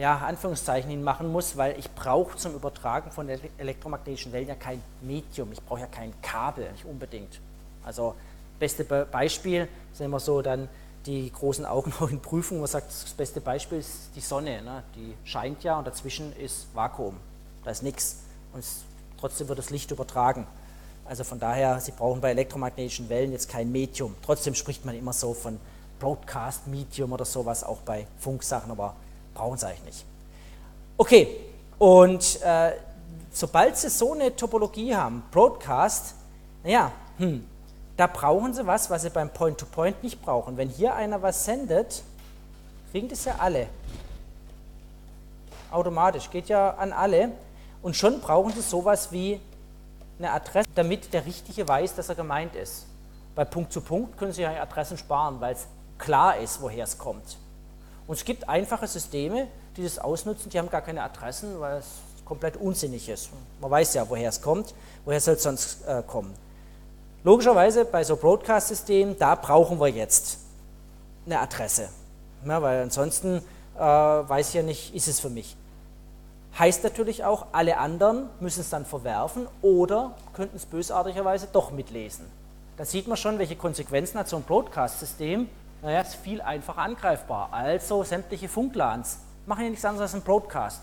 ja, Anführungszeichen hin machen muss, weil ich brauche zum Übertragen von elektromagnetischen Wellen ja kein Medium, ich brauche ja kein Kabel, nicht unbedingt. Also beste Be Beispiel sind immer so dann die großen Augen auch in Prüfungen, man sagt, das beste Beispiel ist die Sonne, ne? die scheint ja und dazwischen ist Vakuum, da ist nichts und es, trotzdem wird das Licht übertragen. Also von daher, Sie brauchen bei elektromagnetischen Wellen jetzt kein Medium. Trotzdem spricht man immer so von Broadcast Medium oder sowas, auch bei Funksachen, aber brauchen sie eigentlich nicht. Okay, und äh, sobald sie so eine Topologie haben, Broadcast, naja, hm, da brauchen sie was, was sie beim Point-to-Point -Point nicht brauchen. Wenn hier einer was sendet, kriegen das ja alle. Automatisch, geht ja an alle. Und schon brauchen sie sowas wie eine Adresse, damit der Richtige weiß, dass er gemeint ist. Bei Punkt zu Punkt können Sie ja Adressen sparen, weil es klar ist, woher es kommt. Und es gibt einfache Systeme, die das ausnutzen, die haben gar keine Adressen, weil es komplett unsinnig ist. Man weiß ja, woher es kommt, woher soll es sonst äh, kommen. Logischerweise bei so Broadcast-Systemen, da brauchen wir jetzt eine Adresse, ja, weil ansonsten äh, weiß ich ja nicht, ist es für mich. Heißt natürlich auch, alle anderen müssen es dann verwerfen oder könnten es bösartigerweise doch mitlesen. Da sieht man schon, welche Konsequenzen hat so ein Broadcast-System. Naja, ist viel einfacher angreifbar. Also sämtliche Funklans machen ja nichts anderes als ein Broadcast.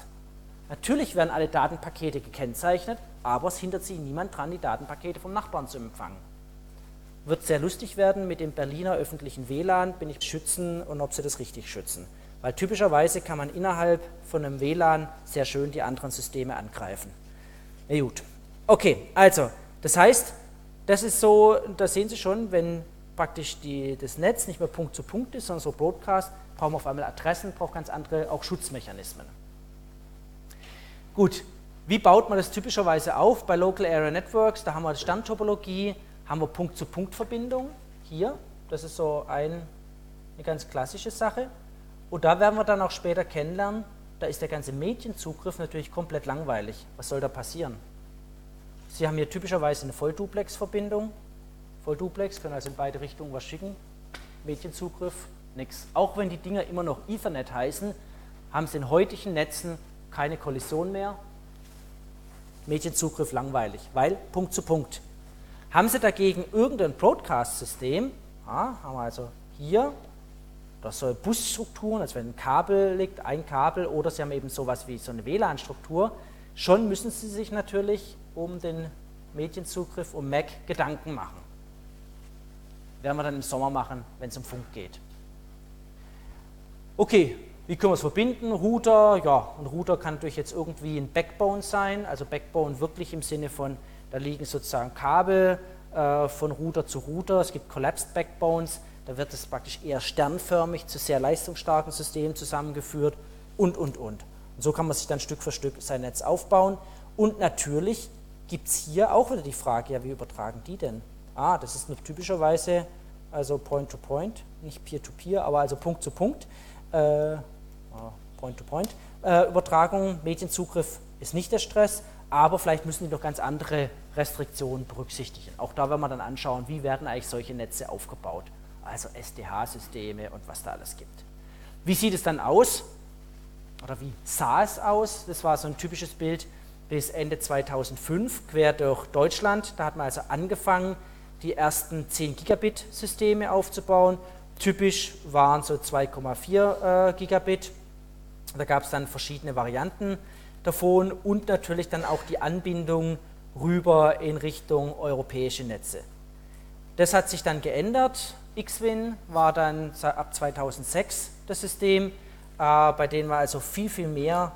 Natürlich werden alle Datenpakete gekennzeichnet, aber es hindert sich niemand dran, die Datenpakete vom Nachbarn zu empfangen. Wird sehr lustig werden mit dem Berliner öffentlichen WLAN, bin ich schützen und ob sie das richtig schützen. Weil typischerweise kann man innerhalb von einem WLAN sehr schön die anderen Systeme angreifen. Na gut. Okay, also, das heißt, das ist so, da sehen Sie schon, wenn praktisch die, das Netz nicht mehr Punkt zu Punkt ist, sondern so Broadcast, brauchen wir auf einmal Adressen, braucht ganz andere auch Schutzmechanismen. Gut, wie baut man das typischerweise auf? Bei Local Area Networks, da haben wir Stammtopologie, haben wir Punkt-zu-Punkt-Verbindung. Hier, das ist so ein, eine ganz klassische Sache. Und da werden wir dann auch später kennenlernen, da ist der ganze Medienzugriff natürlich komplett langweilig. Was soll da passieren? Sie haben hier typischerweise eine Vollduplex-Verbindung. Vollduplex, können also in beide Richtungen was schicken. Medienzugriff, nichts. Auch wenn die Dinger immer noch Ethernet heißen, haben sie in heutigen Netzen keine Kollision mehr. Medienzugriff langweilig, weil Punkt zu Punkt. Haben Sie dagegen irgendein Broadcast-System, ja, haben wir also hier das soll Busstrukturen, also wenn ein Kabel liegt, ein Kabel, oder Sie haben eben sowas wie so eine WLAN-Struktur, schon müssen Sie sich natürlich um den Medienzugriff, um Mac Gedanken machen. Werden wir dann im Sommer machen, wenn es um Funk geht. Okay, wie können wir es verbinden? Router, ja, ein Router kann natürlich jetzt irgendwie ein Backbone sein, also Backbone wirklich im Sinne von, da liegen sozusagen Kabel äh, von Router zu Router, es gibt Collapsed Backbones, da wird es praktisch eher sternförmig zu sehr leistungsstarken Systemen zusammengeführt und, und, und. Und so kann man sich dann Stück für Stück sein Netz aufbauen. Und natürlich gibt es hier auch wieder die Frage, ja, wie übertragen die denn? Ah, das ist typischerweise also Point-to-Point, -point, nicht Peer-to-Peer, -peer, aber also Punkt zu Punkt. Äh, Point-to-Point. Äh, Übertragung, Medienzugriff ist nicht der Stress, aber vielleicht müssen die noch ganz andere Restriktionen berücksichtigen. Auch da werden wir dann anschauen, wie werden eigentlich solche Netze aufgebaut also SDH-Systeme und was da alles gibt. Wie sieht es dann aus? Oder wie sah es aus? Das war so ein typisches Bild bis Ende 2005, quer durch Deutschland. Da hat man also angefangen, die ersten 10 Gigabit-Systeme aufzubauen. Typisch waren so 2,4 äh, Gigabit. Da gab es dann verschiedene Varianten davon und natürlich dann auch die Anbindung rüber in Richtung europäische Netze. Das hat sich dann geändert. Xwin war dann ab 2006 das System, äh, bei dem man also viel, viel mehr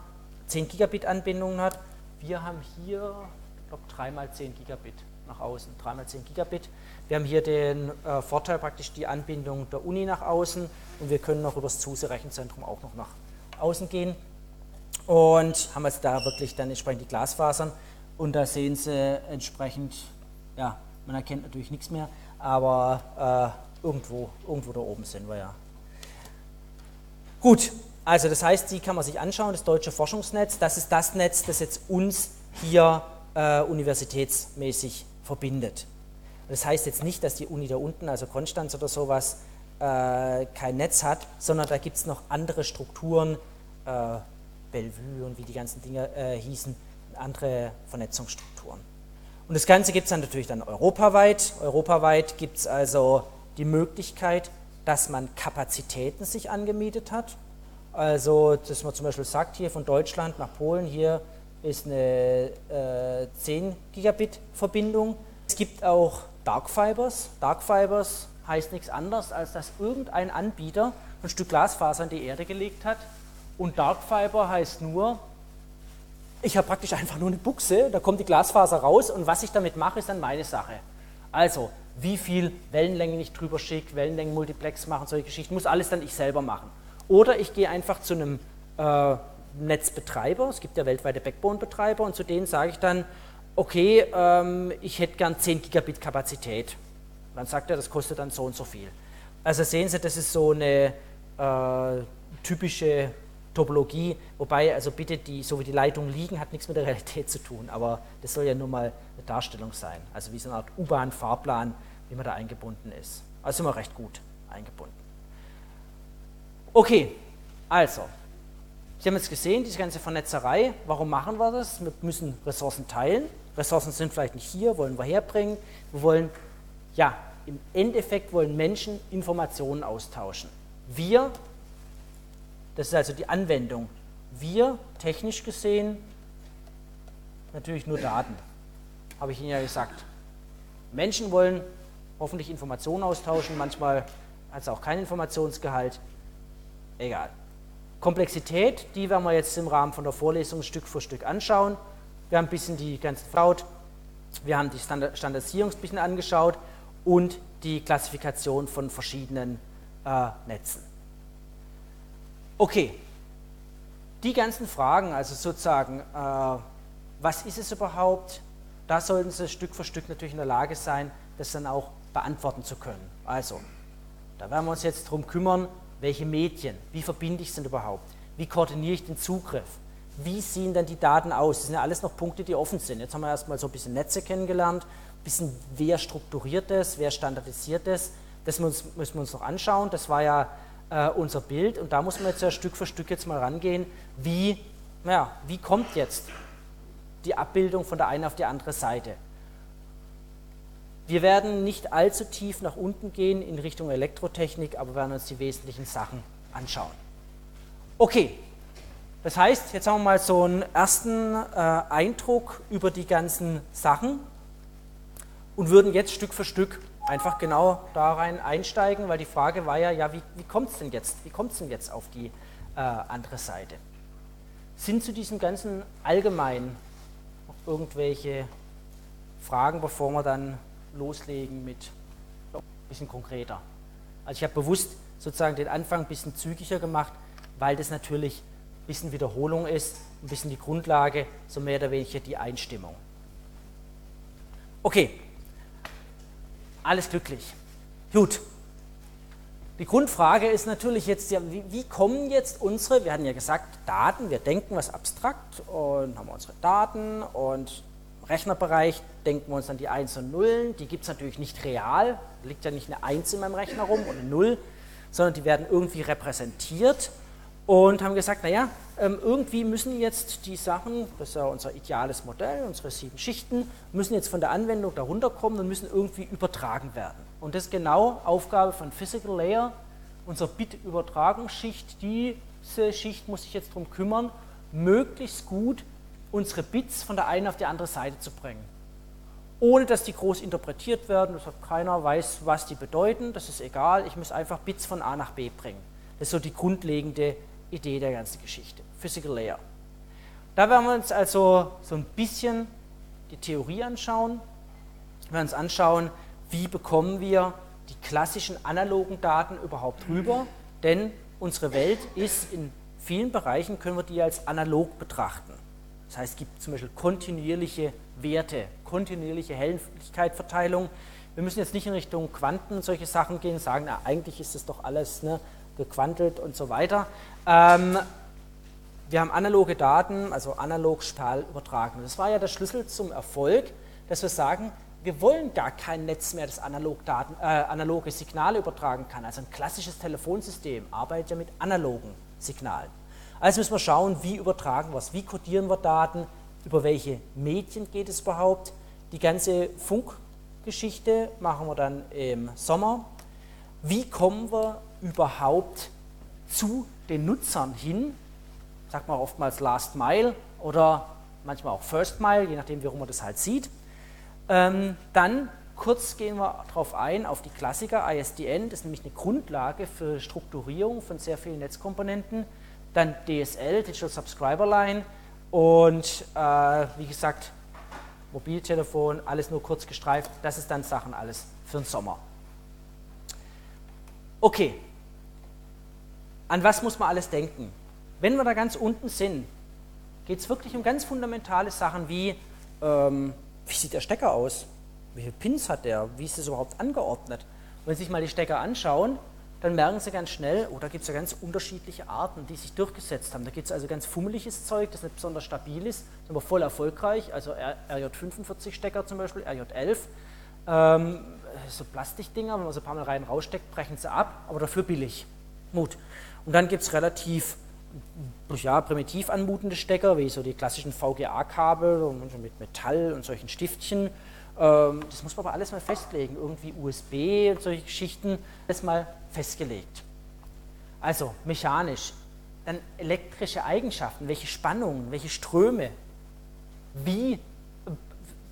10 Gigabit Anbindungen hat. Wir haben hier, ich glaube, 3 mal 10 Gigabit nach außen, 3 mal 10 Gigabit. Wir haben hier den äh, Vorteil praktisch die Anbindung der Uni nach außen und wir können noch über das ZUSE-Rechenzentrum auch noch nach außen gehen und haben jetzt da wirklich dann entsprechend die Glasfasern und da sehen Sie entsprechend, ja, man erkennt natürlich nichts mehr, aber äh, Irgendwo, irgendwo da oben sind wir ja. Gut, also das heißt, die kann man sich anschauen, das deutsche Forschungsnetz, das ist das Netz, das jetzt uns hier äh, universitätsmäßig verbindet. Das heißt jetzt nicht, dass die Uni da unten, also Konstanz oder sowas, äh, kein Netz hat, sondern da gibt es noch andere Strukturen, äh, Bellevue und wie die ganzen Dinge äh, hießen, andere Vernetzungsstrukturen. Und das Ganze gibt es dann natürlich dann europaweit. Europaweit gibt es also die Möglichkeit, dass man Kapazitäten sich angemietet hat. Also, dass man zum Beispiel sagt, hier von Deutschland nach Polen, hier ist eine äh, 10 Gigabit Verbindung. Es gibt auch Dark Fibers. Dark Fibers heißt nichts anderes, als dass irgendein Anbieter ein Stück Glasfaser in die Erde gelegt hat. Und Dark Fiber heißt nur, ich habe praktisch einfach nur eine Buchse, da kommt die Glasfaser raus und was ich damit mache, ist dann meine Sache. Also, wie viel Wellenlänge ich drüber schicke, Wellenlängenmultiplex machen, solche Geschichten, muss alles dann ich selber machen. Oder ich gehe einfach zu einem äh, Netzbetreiber, es gibt ja weltweite Backbone-Betreiber, und zu denen sage ich dann, okay, ähm, ich hätte gern 10 Gigabit Kapazität. Dann sagt er, das kostet dann so und so viel. Also sehen Sie, das ist so eine äh, typische Topologie, wobei also bitte die, so wie die Leitungen liegen, hat nichts mit der Realität zu tun, aber das soll ja nur mal eine Darstellung sein, also wie so eine Art U-Bahn-Fahrplan, wie man da eingebunden ist. Also immer recht gut eingebunden. Okay, also, Sie haben jetzt gesehen, diese ganze Vernetzerei, warum machen wir das? Wir müssen Ressourcen teilen. Ressourcen sind vielleicht nicht hier, wollen wir herbringen. Wir wollen, ja, im Endeffekt wollen Menschen Informationen austauschen. Wir das ist also die Anwendung. Wir, technisch gesehen, natürlich nur Daten, habe ich Ihnen ja gesagt. Menschen wollen hoffentlich Informationen austauschen, manchmal hat es auch keinen Informationsgehalt. Egal. Komplexität, die werden wir jetzt im Rahmen von der Vorlesung Stück für Stück anschauen. Wir haben ein bisschen die ganze Cloud, wir haben die Standardisierung ein bisschen angeschaut und die Klassifikation von verschiedenen äh, Netzen. Okay, die ganzen Fragen, also sozusagen, äh, was ist es überhaupt, da sollten Sie Stück für Stück natürlich in der Lage sein, das dann auch beantworten zu können. Also, da werden wir uns jetzt darum kümmern, welche Medien, wie verbinde ich es denn überhaupt, wie koordiniere ich den Zugriff, wie sehen dann die Daten aus. Das sind ja alles noch Punkte, die offen sind. Jetzt haben wir erstmal so ein bisschen Netze kennengelernt, ein bisschen wer strukturiert das, wer standardisiert das. Das müssen wir uns noch anschauen. Das war ja äh, unser Bild. Und da muss man jetzt ja Stück für Stück jetzt mal rangehen, wie, naja, wie kommt jetzt die Abbildung von der einen auf die andere Seite. Wir werden nicht allzu tief nach unten gehen in Richtung Elektrotechnik, aber werden uns die wesentlichen Sachen anschauen. Okay, das heißt, jetzt haben wir mal so einen ersten äh, Eindruck über die ganzen Sachen und würden jetzt Stück für Stück einfach genau da rein einsteigen, weil die Frage war ja, ja wie, wie kommt es denn jetzt? Wie kommt es denn jetzt auf die äh, andere Seite? Sind zu diesem ganzen Allgemeinen noch irgendwelche Fragen, bevor wir dann loslegen mit ein bisschen konkreter? Also ich habe bewusst sozusagen den Anfang ein bisschen zügiger gemacht, weil das natürlich ein bisschen Wiederholung ist, ein bisschen die Grundlage, so mehr oder weniger die Einstimmung. Okay, alles glücklich. Gut. Die Grundfrage ist natürlich jetzt, ja, wie, wie, kommen jetzt unsere, wir hatten ja gesagt, Daten, wir denken was abstrakt und haben unsere Daten und Rechnerbereich denken wir uns dann die Eins und Nullen, die gibt es natürlich nicht real, liegt ja nicht eine Eins in meinem Rechner rum oder eine Null, sondern die werden irgendwie repräsentiert und haben gesagt, naja, ähm, irgendwie müssen jetzt die Sachen, das ist ja unser ideales Modell, unsere sieben Schichten, müssen jetzt von der Anwendung da runterkommen und müssen irgendwie übertragen werden. Und das ist genau Aufgabe von Physical Layer, unsere Bit-Übertragungsschicht. Diese Schicht muss sich jetzt darum kümmern, möglichst gut unsere Bits von der einen auf die andere Seite zu bringen. Ohne dass die groß interpretiert werden, hat keiner weiß, was die bedeuten, das ist egal, ich muss einfach Bits von A nach B bringen. Das ist so die grundlegende Idee der ganzen Geschichte. Physical Layer. Da werden wir uns also so ein bisschen die Theorie anschauen. Wir werden uns anschauen, wie bekommen wir die klassischen analogen Daten überhaupt rüber, denn unsere Welt ist in vielen Bereichen, können wir die als analog betrachten. Das heißt, es gibt zum Beispiel kontinuierliche Werte, kontinuierliche Helligkeitsverteilung. Wir müssen jetzt nicht in Richtung Quanten und solche Sachen gehen, sagen, na, eigentlich ist das doch alles ne, gequantelt und so weiter. Ähm, wir haben analoge Daten, also analog stahl übertragen. Das war ja der Schlüssel zum Erfolg, dass wir sagen, wir wollen gar kein Netz mehr, das analog Daten, äh, analoge Signale übertragen kann. Also ein klassisches Telefonsystem arbeitet ja mit analogen Signalen. Also müssen wir schauen, wie übertragen wir es, wie codieren wir Daten, über welche Medien geht es überhaupt. Die ganze Funkgeschichte machen wir dann im Sommer. Wie kommen wir überhaupt zu den Nutzern hin, sagt man oftmals Last Mile oder manchmal auch First Mile, je nachdem, wie man das halt sieht. Ähm, dann kurz gehen wir darauf ein, auf die Klassiker, ISDN, das ist nämlich eine Grundlage für Strukturierung von sehr vielen Netzkomponenten. Dann DSL, Digital Subscriber Line und äh, wie gesagt, Mobiltelefon, alles nur kurz gestreift. Das ist dann Sachen alles für den Sommer. Okay, an was muss man alles denken? Wenn wir da ganz unten sind, geht es wirklich um ganz fundamentale Sachen wie ähm, wie sieht der Stecker aus? Wie viele Pins hat der? Wie ist das überhaupt angeordnet? wenn Sie sich mal die Stecker anschauen, dann merken Sie ganz schnell, oh, da gibt es ja ganz unterschiedliche Arten, die sich durchgesetzt haben. Da gibt es also ganz fummeliges Zeug, das nicht besonders stabil ist, ist aber voll erfolgreich, also RJ45-Stecker zum Beispiel, RJ11. Ähm, so Plastikdinger, wenn man so ein paar Mal rein raussteckt, brechen sie ab, aber dafür billig. Mut. Und dann gibt es relativ ja, primitiv anmutende Stecker, wie so die klassischen VGA-Kabel mit Metall und solchen Stiftchen. Ähm, das muss man aber alles mal festlegen, irgendwie USB und solche Geschichten, alles mal festgelegt. Also mechanisch, dann elektrische Eigenschaften, welche Spannungen, welche Ströme, wie,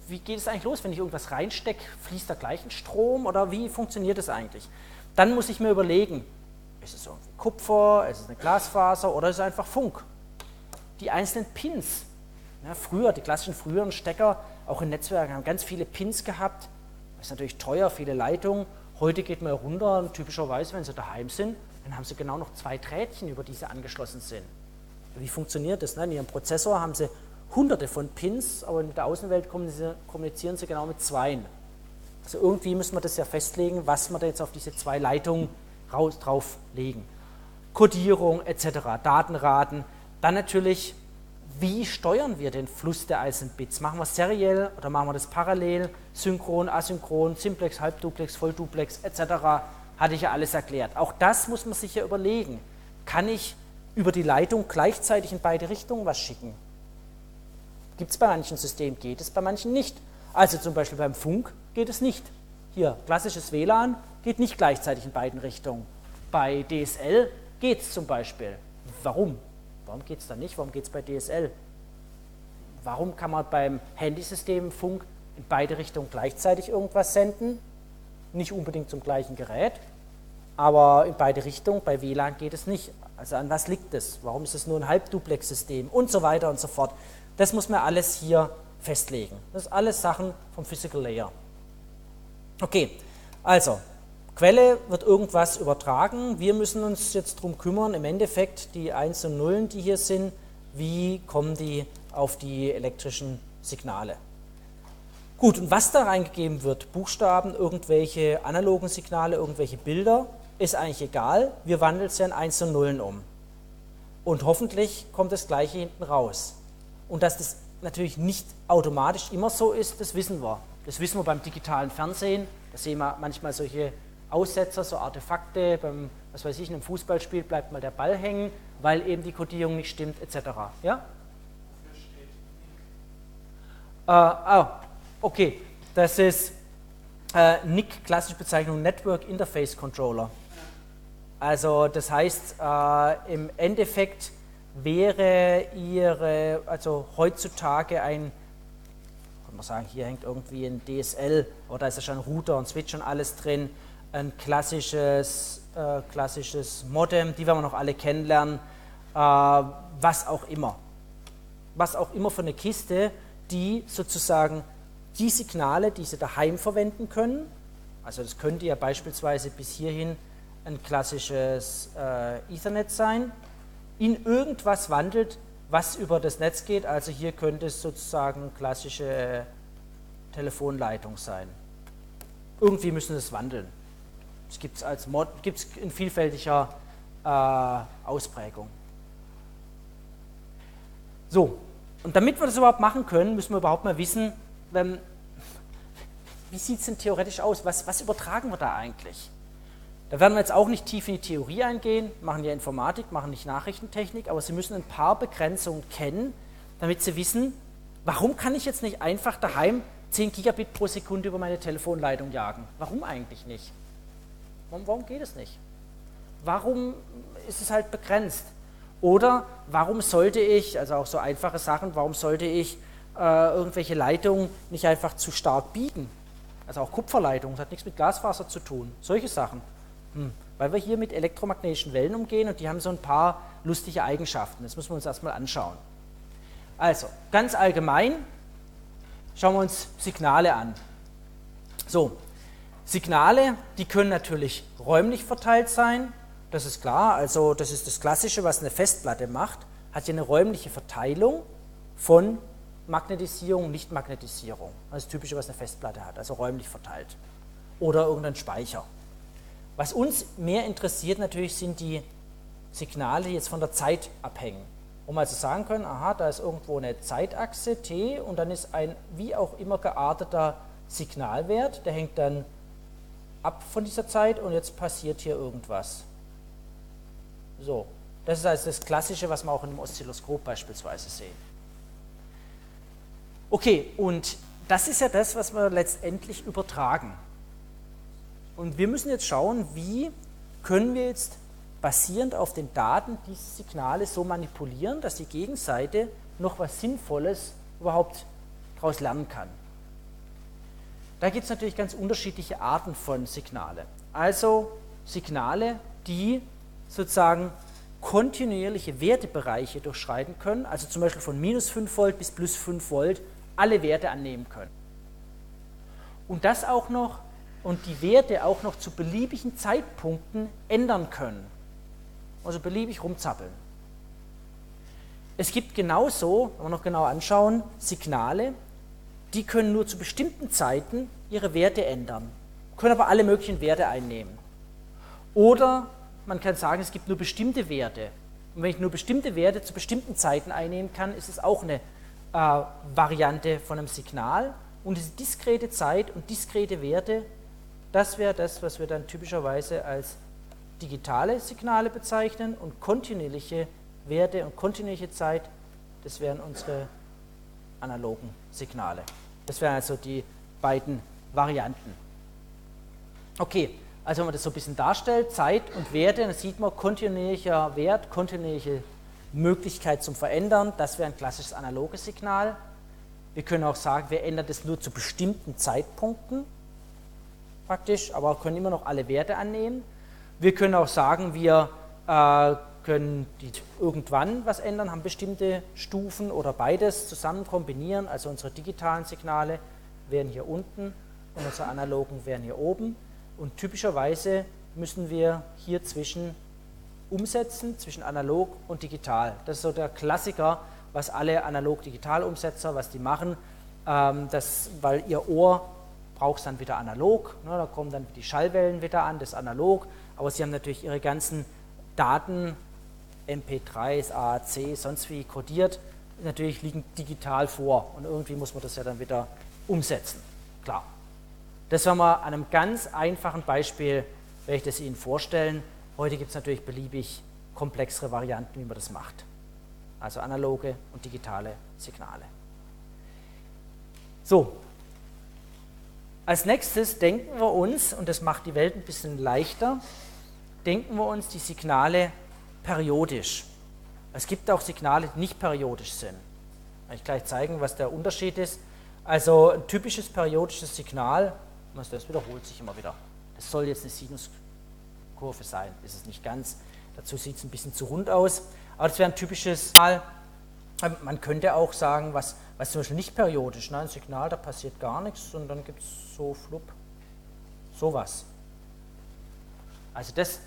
wie geht es eigentlich los, wenn ich irgendwas reinstecke, fließt da gleich ein Strom oder wie funktioniert das eigentlich? Dann muss ich mir überlegen, ist es irgendwie Kupfer, ist es eine Glasfaser oder ist es einfach Funk? Die einzelnen Pins, ja, früher, die klassischen früheren Stecker, auch in Netzwerken, haben ganz viele Pins gehabt. Das ist natürlich teuer, viele Leitungen. Heute geht man runter und typischerweise, wenn sie daheim sind, dann haben sie genau noch zwei Drähtchen, über die sie angeschlossen sind. Wie funktioniert das? Ne? In ihrem Prozessor haben sie hunderte von Pins, aber in der Außenwelt kommunizieren sie genau mit zweien. Also irgendwie müssen wir das ja festlegen, was wir da jetzt auf diese zwei Leitungen drauflegen. Codierung etc., Datenraten. Dann natürlich wie steuern wir den Fluss der einzelnen Bits? Machen wir es seriell oder machen wir das parallel, synchron, asynchron, Simplex, Halbduplex, Vollduplex etc. Hatte ich ja alles erklärt. Auch das muss man sich ja überlegen. Kann ich über die Leitung gleichzeitig in beide Richtungen was schicken? Gibt es bei manchen Systemen, geht es bei manchen nicht. Also zum Beispiel beim Funk geht es nicht. Hier, klassisches WLAN geht nicht gleichzeitig in beiden Richtungen. Bei DSL geht es zum Beispiel. Warum? Warum geht es da nicht? Warum geht es bei DSL? Warum kann man beim Handysystem Funk in beide Richtungen gleichzeitig irgendwas senden? Nicht unbedingt zum gleichen Gerät, aber in beide Richtungen. Bei WLAN geht es nicht. Also an was liegt es? Warum ist es nur ein Halbduplex-System? Und so weiter und so fort. Das muss man alles hier festlegen. Das sind alles Sachen vom Physical Layer. Okay, also Quelle wird irgendwas übertragen. Wir müssen uns jetzt darum kümmern, im Endeffekt die 1 und Nullen, die hier sind, wie kommen die auf die elektrischen Signale. Gut, und was da reingegeben wird, Buchstaben, irgendwelche analogen Signale, irgendwelche Bilder, ist eigentlich egal. Wir wandeln es ja in 1 und Nullen um. Und hoffentlich kommt das Gleiche hinten raus. Und dass das natürlich nicht automatisch immer so ist, das wissen wir. Das wissen wir beim digitalen Fernsehen. Da sehen wir manchmal solche Aussetzer, so Artefakte, beim, was weiß ich, in einem Fußballspiel bleibt mal der Ball hängen, weil eben die Kodierung nicht stimmt, etc. Ja? Äh, oh, okay, das ist äh, NIC, klassische Bezeichnung Network Interface Controller. Also das heißt, äh, im Endeffekt wäre Ihre, also heutzutage ein, kann man sagen, hier hängt irgendwie ein DSL oder ist ja schon ein Router und Switch und alles drin, ein klassisches, äh, klassisches Modem, die werden wir noch alle kennenlernen, äh, was auch immer. Was auch immer für eine Kiste, die sozusagen die Signale, die Sie daheim verwenden können, also das könnte ja beispielsweise bis hierhin ein klassisches äh, Ethernet sein, in irgendwas wandelt, was über das Netz geht. Also hier könnte es sozusagen klassische Telefonleitung sein. Irgendwie müssen Sie es wandeln. Es gibt es als Mod, gibt in vielfältiger äh, Ausprägung. So, und damit wir das überhaupt machen können, müssen wir überhaupt mal wissen, ähm, wie sieht es denn theoretisch aus? Was, was übertragen wir da eigentlich? Da werden wir jetzt auch nicht tief in die Theorie eingehen, machen ja Informatik, machen nicht Nachrichtentechnik, aber Sie müssen ein paar Begrenzungen kennen, damit Sie wissen, warum kann ich jetzt nicht einfach daheim 10 Gigabit pro Sekunde über meine Telefonleitung jagen? Warum eigentlich nicht? Warum, warum geht es nicht? Warum ist es halt begrenzt? Oder warum sollte ich, also auch so einfache Sachen, warum sollte ich äh, irgendwelche Leitungen nicht einfach zu stark biegen? Also auch Kupferleitungen, das hat nichts mit Glasfaser zu tun. Solche Sachen. Hm. Weil wir hier mit elektromagnetischen Wellen umgehen und die haben so ein paar lustige Eigenschaften. Das müssen wir uns erstmal anschauen. Also, ganz allgemein schauen wir uns Signale an. So, Signale, die können natürlich räumlich verteilt sein, das ist klar, also das ist das Klassische, was eine Festplatte macht, hat ja eine räumliche Verteilung von Magnetisierung, Nicht-Magnetisierung. Das ist typisch, was eine Festplatte hat, also räumlich verteilt. Oder irgendein Speicher. Was uns mehr interessiert natürlich sind die Signale, die jetzt von der Zeit abhängen. Man also sagen können, aha, da ist irgendwo eine Zeitachse t und dann ist ein wie auch immer gearteter Signalwert, der hängt dann ab von dieser Zeit und jetzt passiert hier irgendwas. So, das ist also das Klassische, was wir auch in einem Oszilloskop beispielsweise sehen. Okay, und das ist ja das, was wir letztendlich übertragen. Und wir müssen jetzt schauen, wie können wir jetzt basierend auf den Daten diese Signale so manipulieren, dass die Gegenseite noch was Sinnvolles überhaupt daraus lernen kann. Da gibt es natürlich ganz unterschiedliche Arten von Signale. Also Signale, die sozusagen kontinuierliche Wertebereiche durchschreiten können, also zum Beispiel von minus 5 Volt bis plus 5 Volt alle Werte annehmen können. Und das auch noch und die Werte auch noch zu beliebigen Zeitpunkten ändern können. Also beliebig rumzappeln. Es gibt genauso, wenn wir noch genau anschauen, Signale, die können nur zu bestimmten Zeiten ihre Werte ändern, können aber alle möglichen Werte einnehmen. Oder man kann sagen, es gibt nur bestimmte Werte. Und wenn ich nur bestimmte Werte zu bestimmten Zeiten einnehmen kann, ist es auch eine äh, Variante von einem Signal. Und diese diskrete Zeit und diskrete Werte, das wäre das, was wir dann typischerweise als digitale Signale bezeichnen und kontinuierliche Werte und kontinuierliche Zeit, das wären unsere analogen Signale. Das wären also die beiden Varianten. Okay, also wenn man das so ein bisschen darstellt, Zeit und Werte, dann sieht man kontinuierlicher Wert, kontinuierliche Möglichkeit zum Verändern, das wäre ein klassisches analoges Signal. Wir können auch sagen, wir ändern das nur zu bestimmten Zeitpunkten praktisch, aber können immer noch alle Werte annehmen. Wir können auch sagen, wir äh, können die irgendwann was ändern, haben bestimmte Stufen oder beides zusammen kombinieren. Also unsere digitalen Signale wären hier unten und unsere analogen wären hier oben. Und typischerweise müssen wir hier zwischen umsetzen, zwischen analog und digital. Das ist so der Klassiker, was alle analog-digital-Umsetzer, was die machen, ähm, das, weil ihr Ohr braucht es dann wieder analog, ne, da kommen dann die Schallwellen wieder an, das analog, aber sie haben natürlich ihre ganzen Daten MP3s, AAC, sonst wie codiert, natürlich liegen digital vor und irgendwie muss man das ja dann wieder umsetzen. Klar. Das werden wir an einem ganz einfachen Beispiel, werde ich das Ihnen vorstellen. Heute gibt es natürlich beliebig komplexere Varianten, wie man das macht. Also analoge und digitale Signale. So, als nächstes denken wir uns, und das macht die Welt ein bisschen leichter, denken wir uns die Signale periodisch. Es gibt auch Signale, die nicht periodisch sind. Ich gleich zeigen, was der Unterschied ist. Also ein typisches periodisches Signal, das wiederholt sich immer wieder. Das soll jetzt eine Sinuskurve sein, ist es nicht ganz. Dazu sieht es ein bisschen zu rund aus. Aber das wäre ein typisches Signal. Man könnte auch sagen, was, was zum Beispiel nicht periodisch, ne? ein Signal, da passiert gar nichts und dann gibt es so flupp, sowas. Also das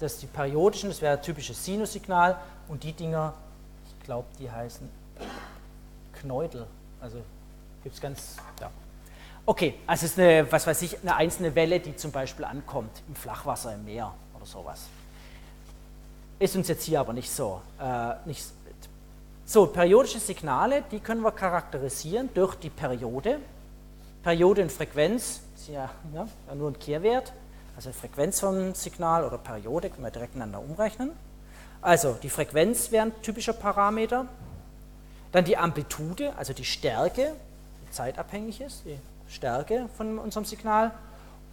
das die periodischen, das wäre ein typisches Sinussignal und die Dinger, ich glaube, die heißen Knäudel. Also gibt es ganz, ja. Okay, also es ist eine, was weiß ich, eine einzelne Welle, die zum Beispiel ankommt im Flachwasser, im Meer oder sowas. Ist uns jetzt hier aber nicht so, äh, nicht so, periodische Signale, die können wir charakterisieren durch die Periode. Periode und Frequenz sind ja, ja nur ein Kehrwert also Frequenz vom Signal oder Periode, können wir direkt miteinander umrechnen. Also die Frequenz wäre ein typischer Parameter. Dann die Amplitude, also die Stärke, die zeitabhängig ist, die Stärke von unserem Signal.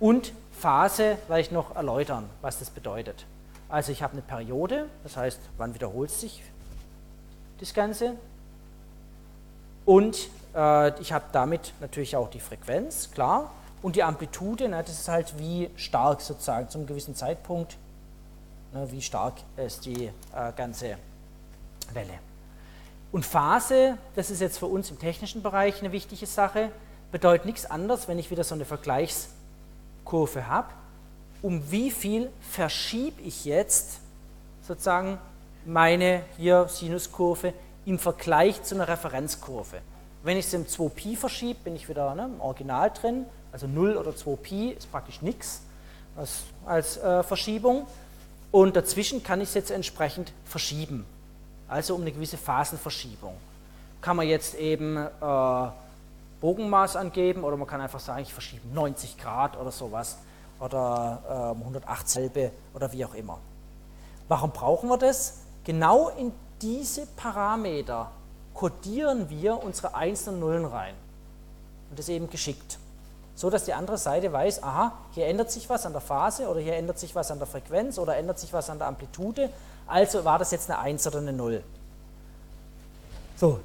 Und Phase werde ich noch erläutern, was das bedeutet. Also ich habe eine Periode, das heißt, wann wiederholt sich das Ganze. Und äh, ich habe damit natürlich auch die Frequenz, klar. Und die Amplitude, ne, das ist halt wie stark sozusagen zum gewissen Zeitpunkt, ne, wie stark ist die äh, ganze Welle. Und Phase, das ist jetzt für uns im technischen Bereich eine wichtige Sache, bedeutet nichts anderes, wenn ich wieder so eine Vergleichskurve habe, um wie viel verschiebe ich jetzt sozusagen meine hier Sinuskurve im Vergleich zu einer Referenzkurve. Wenn ich es im 2Pi verschiebe, bin ich wieder ne, im Original drin. Also 0 oder 2Pi ist praktisch nichts als, als äh, Verschiebung. Und dazwischen kann ich es jetzt entsprechend verschieben. Also um eine gewisse Phasenverschiebung. Kann man jetzt eben äh, Bogenmaß angeben oder man kann einfach sagen, ich verschiebe 90 Grad oder sowas oder äh, 180 oder wie auch immer. Warum brauchen wir das? Genau in diese Parameter kodieren wir unsere einzelnen Nullen rein. Und das eben geschickt. So dass die andere Seite weiß, aha, hier ändert sich was an der Phase oder hier ändert sich was an der Frequenz oder ändert sich was an der Amplitude. Also war das jetzt eine 1 oder eine 0. So,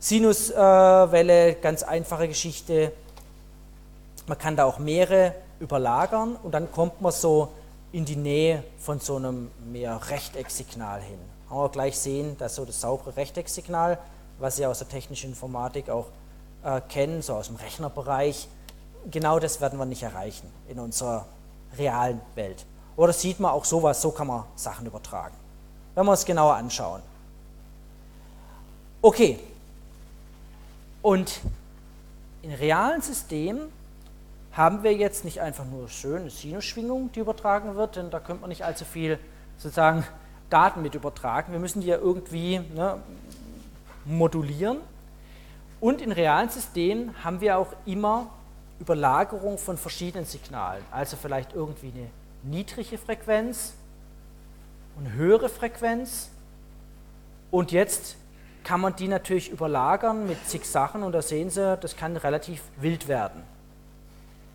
Sinuswelle, äh, ganz einfache Geschichte. Man kann da auch mehrere überlagern und dann kommt man so in die Nähe von so einem mehr Rechtecksignal hin. Haben wir gleich sehen, dass so das saubere Rechtecksignal, was Sie aus der technischen Informatik auch äh, kennen, so aus dem Rechnerbereich, genau das werden wir nicht erreichen in unserer realen Welt. Oder sieht man auch sowas, so kann man Sachen übertragen. Wenn wir uns genauer anschauen. Okay, und in realen Systemen haben wir jetzt nicht einfach nur schöne Sinusschwingung, die übertragen wird, denn da könnte man nicht allzu viel sozusagen Daten mit übertragen. Wir müssen die ja irgendwie ne, modulieren. Und in realen Systemen haben wir auch immer Überlagerung von verschiedenen Signalen. Also vielleicht irgendwie eine niedrige Frequenz und höhere Frequenz. Und jetzt kann man die natürlich überlagern mit zig Sachen und da sehen Sie, das kann relativ wild werden.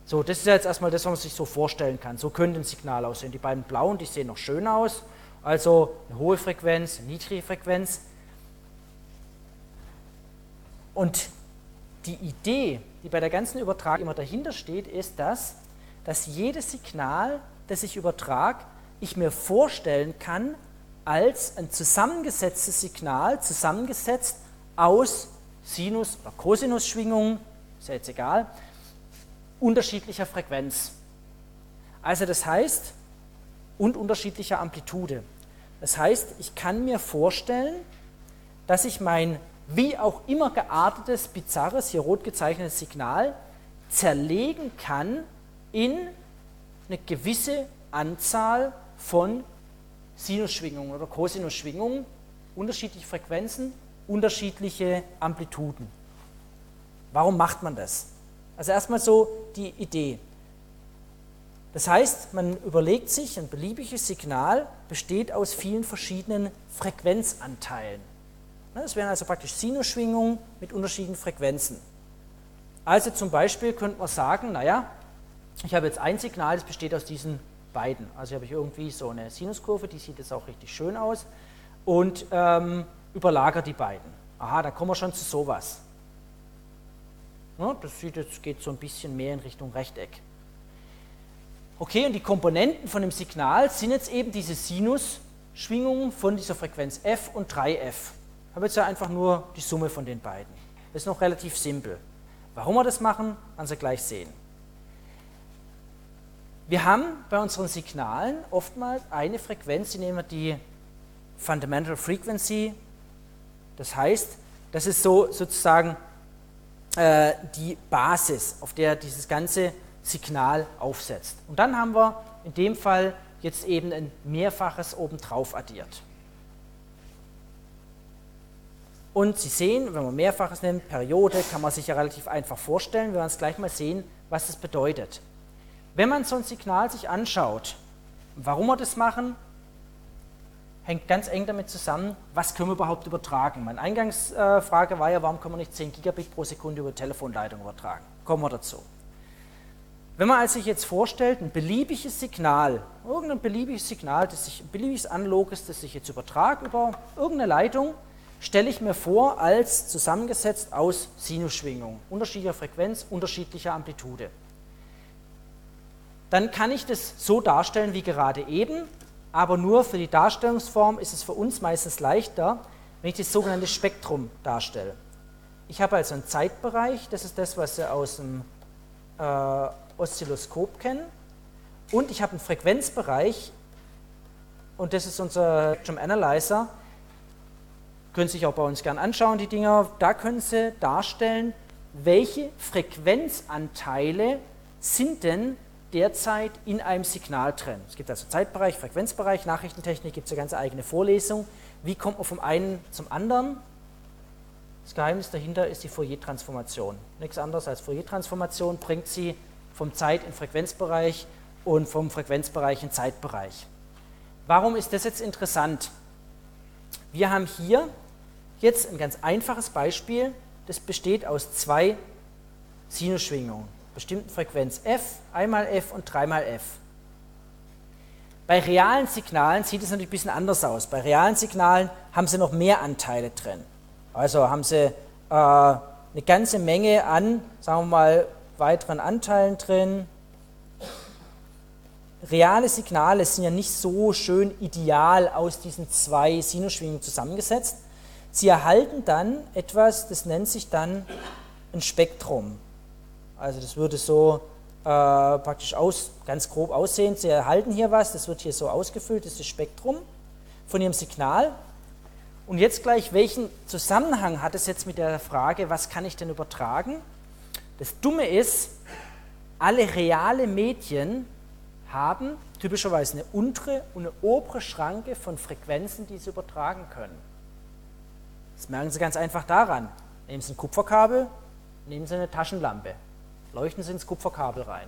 So, das ist jetzt erstmal das, was man sich so vorstellen kann. So könnte ein Signal aussehen. Die beiden blauen, die sehen noch schön aus. Also eine hohe Frequenz, eine niedrige Frequenz. Und die Idee, die bei der ganzen Übertragung immer dahinter steht, ist das, dass jedes Signal, das ich übertrage, ich mir vorstellen kann, als ein zusammengesetztes Signal, zusammengesetzt aus Sinus- oder Cosinusschwingungen, ist ja jetzt egal, unterschiedlicher Frequenz. Also das heißt, und unterschiedlicher Amplitude. Das heißt, ich kann mir vorstellen, dass ich mein wie auch immer geartetes, bizarres, hier rot gezeichnetes Signal zerlegen kann in eine gewisse Anzahl von Sinusschwingungen oder Cosinusschwingungen, unterschiedliche Frequenzen, unterschiedliche Amplituden. Warum macht man das? Also erstmal so die Idee. Das heißt, man überlegt sich, ein beliebiges Signal besteht aus vielen verschiedenen Frequenzanteilen. Das wären also praktisch Sinusschwingungen mit unterschiedlichen Frequenzen. Also zum Beispiel könnte man sagen, naja, ich habe jetzt ein Signal, das besteht aus diesen beiden. Also habe ich irgendwie so eine Sinuskurve, die sieht jetzt auch richtig schön aus und ähm, überlagere die beiden. Aha, da kommen wir schon zu sowas. Ja, das sieht jetzt, geht so ein bisschen mehr in Richtung Rechteck. Okay, und die Komponenten von dem Signal sind jetzt eben diese Sinusschwingungen von dieser Frequenz f und 3f. Habe jetzt einfach nur die Summe von den beiden. Das ist noch relativ simpel. Warum wir das machen, werden Sie gleich sehen. Wir haben bei unseren Signalen oftmals eine Frequenz, die nehmen wir die Fundamental Frequency. Das heißt, das ist so sozusagen äh, die Basis, auf der dieses ganze Signal aufsetzt. Und dann haben wir in dem Fall jetzt eben ein Mehrfaches obendrauf addiert. Und Sie sehen, wenn man Mehrfaches nimmt, Periode, kann man sich ja relativ einfach vorstellen. Wir werden es gleich mal sehen, was das bedeutet. Wenn man so ein Signal sich anschaut, warum wir das machen, hängt ganz eng damit zusammen, was können wir überhaupt übertragen. Meine Eingangsfrage war ja, warum können wir nicht 10 Gigabit pro Sekunde über Telefonleitung übertragen? Kommen wir dazu. Wenn man sich jetzt vorstellt, ein beliebiges Signal, irgendein beliebiges Signal, das sich, ein beliebiges analoges, das ich jetzt übertrage über irgendeine Leitung, stelle ich mir vor als zusammengesetzt aus Sinusschwingungen, unterschiedlicher Frequenz, unterschiedlicher Amplitude dann kann ich das so darstellen wie gerade eben, aber nur für die Darstellungsform ist es für uns meistens leichter, wenn ich das sogenannte Spektrum darstelle. Ich habe also einen Zeitbereich, das ist das, was Sie aus dem äh, Oszilloskop kennen, und ich habe einen Frequenzbereich, und das ist unser Spectrum Analyzer, können sich auch bei uns gern anschauen, die Dinger. Da können Sie darstellen, welche Frequenzanteile sind denn derzeit in einem Signal drin. Es gibt also Zeitbereich, Frequenzbereich, Nachrichtentechnik, gibt es eine ganze eigene Vorlesung. Wie kommt man vom einen zum anderen? Das Geheimnis dahinter ist die Fourier-Transformation. Nichts anderes als Fourier-Transformation bringt sie vom Zeit- in Frequenzbereich und vom Frequenzbereich in Zeitbereich. Warum ist das jetzt interessant? Wir haben hier jetzt ein ganz einfaches Beispiel, das besteht aus zwei Sinusschwingungen bestimmten Frequenz f, einmal f und dreimal f. Bei realen Signalen sieht es natürlich ein bisschen anders aus. Bei realen Signalen haben sie noch mehr Anteile drin. Also haben sie äh, eine ganze Menge an, sagen wir mal, weiteren Anteilen drin. Reale Signale sind ja nicht so schön ideal aus diesen zwei Sinusschwingungen zusammengesetzt. Sie erhalten dann etwas, das nennt sich dann ein Spektrum. Also das würde so äh, praktisch aus, ganz grob aussehen. Sie erhalten hier was, das wird hier so ausgefüllt, das ist das Spektrum von Ihrem Signal. Und jetzt gleich, welchen Zusammenhang hat es jetzt mit der Frage, was kann ich denn übertragen? Das Dumme ist, alle reale Medien haben typischerweise eine untere und eine obere Schranke von Frequenzen, die sie übertragen können. Das merken Sie ganz einfach daran. Nehmen Sie ein Kupferkabel, nehmen Sie eine Taschenlampe leuchten Sie ins Kupferkabel rein.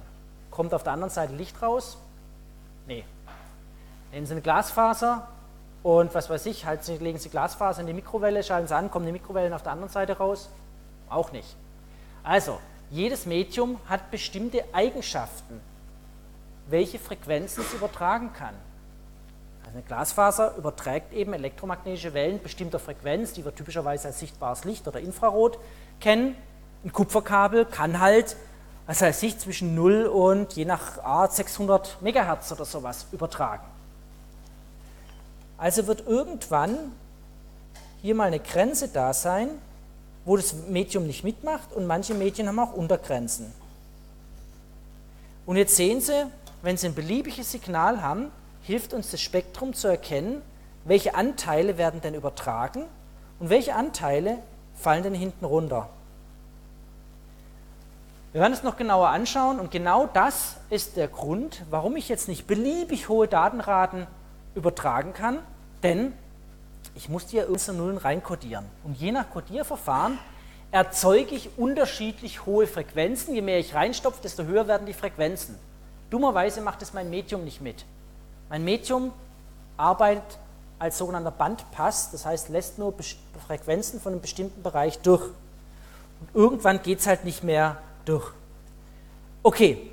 Kommt auf der anderen Seite Licht raus? Nee. Nehmen Sie eine Glasfaser und was weiß ich, halt, legen Sie Glasfaser in die Mikrowelle, schalten Sie an, kommen die Mikrowellen auf der anderen Seite raus? Auch nicht. Also, jedes Medium hat bestimmte Eigenschaften, welche Frequenzen es übertragen kann. Also eine Glasfaser überträgt eben elektromagnetische Wellen bestimmter Frequenz, die wir typischerweise als sichtbares Licht oder Infrarot kennen. Ein Kupferkabel kann halt was heißt ich, zwischen 0 und je nach Art 600 Megahertz oder sowas übertragen. Also wird irgendwann hier mal eine Grenze da sein, wo das Medium nicht mitmacht und manche Medien haben auch Untergrenzen. Und jetzt sehen Sie, wenn Sie ein beliebiges Signal haben, hilft uns das Spektrum zu erkennen, welche Anteile werden denn übertragen und welche Anteile fallen denn hinten runter. Wir werden es noch genauer anschauen und genau das ist der Grund, warum ich jetzt nicht beliebig hohe Datenraten übertragen kann, denn ich muss die ja unsere Nullen reinkodieren. Und je nach Kodierverfahren erzeuge ich unterschiedlich hohe Frequenzen. Je mehr ich reinstopfe, desto höher werden die Frequenzen. Dummerweise macht es mein Medium nicht mit. Mein Medium arbeitet als sogenannter Bandpass, das heißt, lässt nur Frequenzen von einem bestimmten Bereich durch. Und irgendwann geht es halt nicht mehr durch. Okay,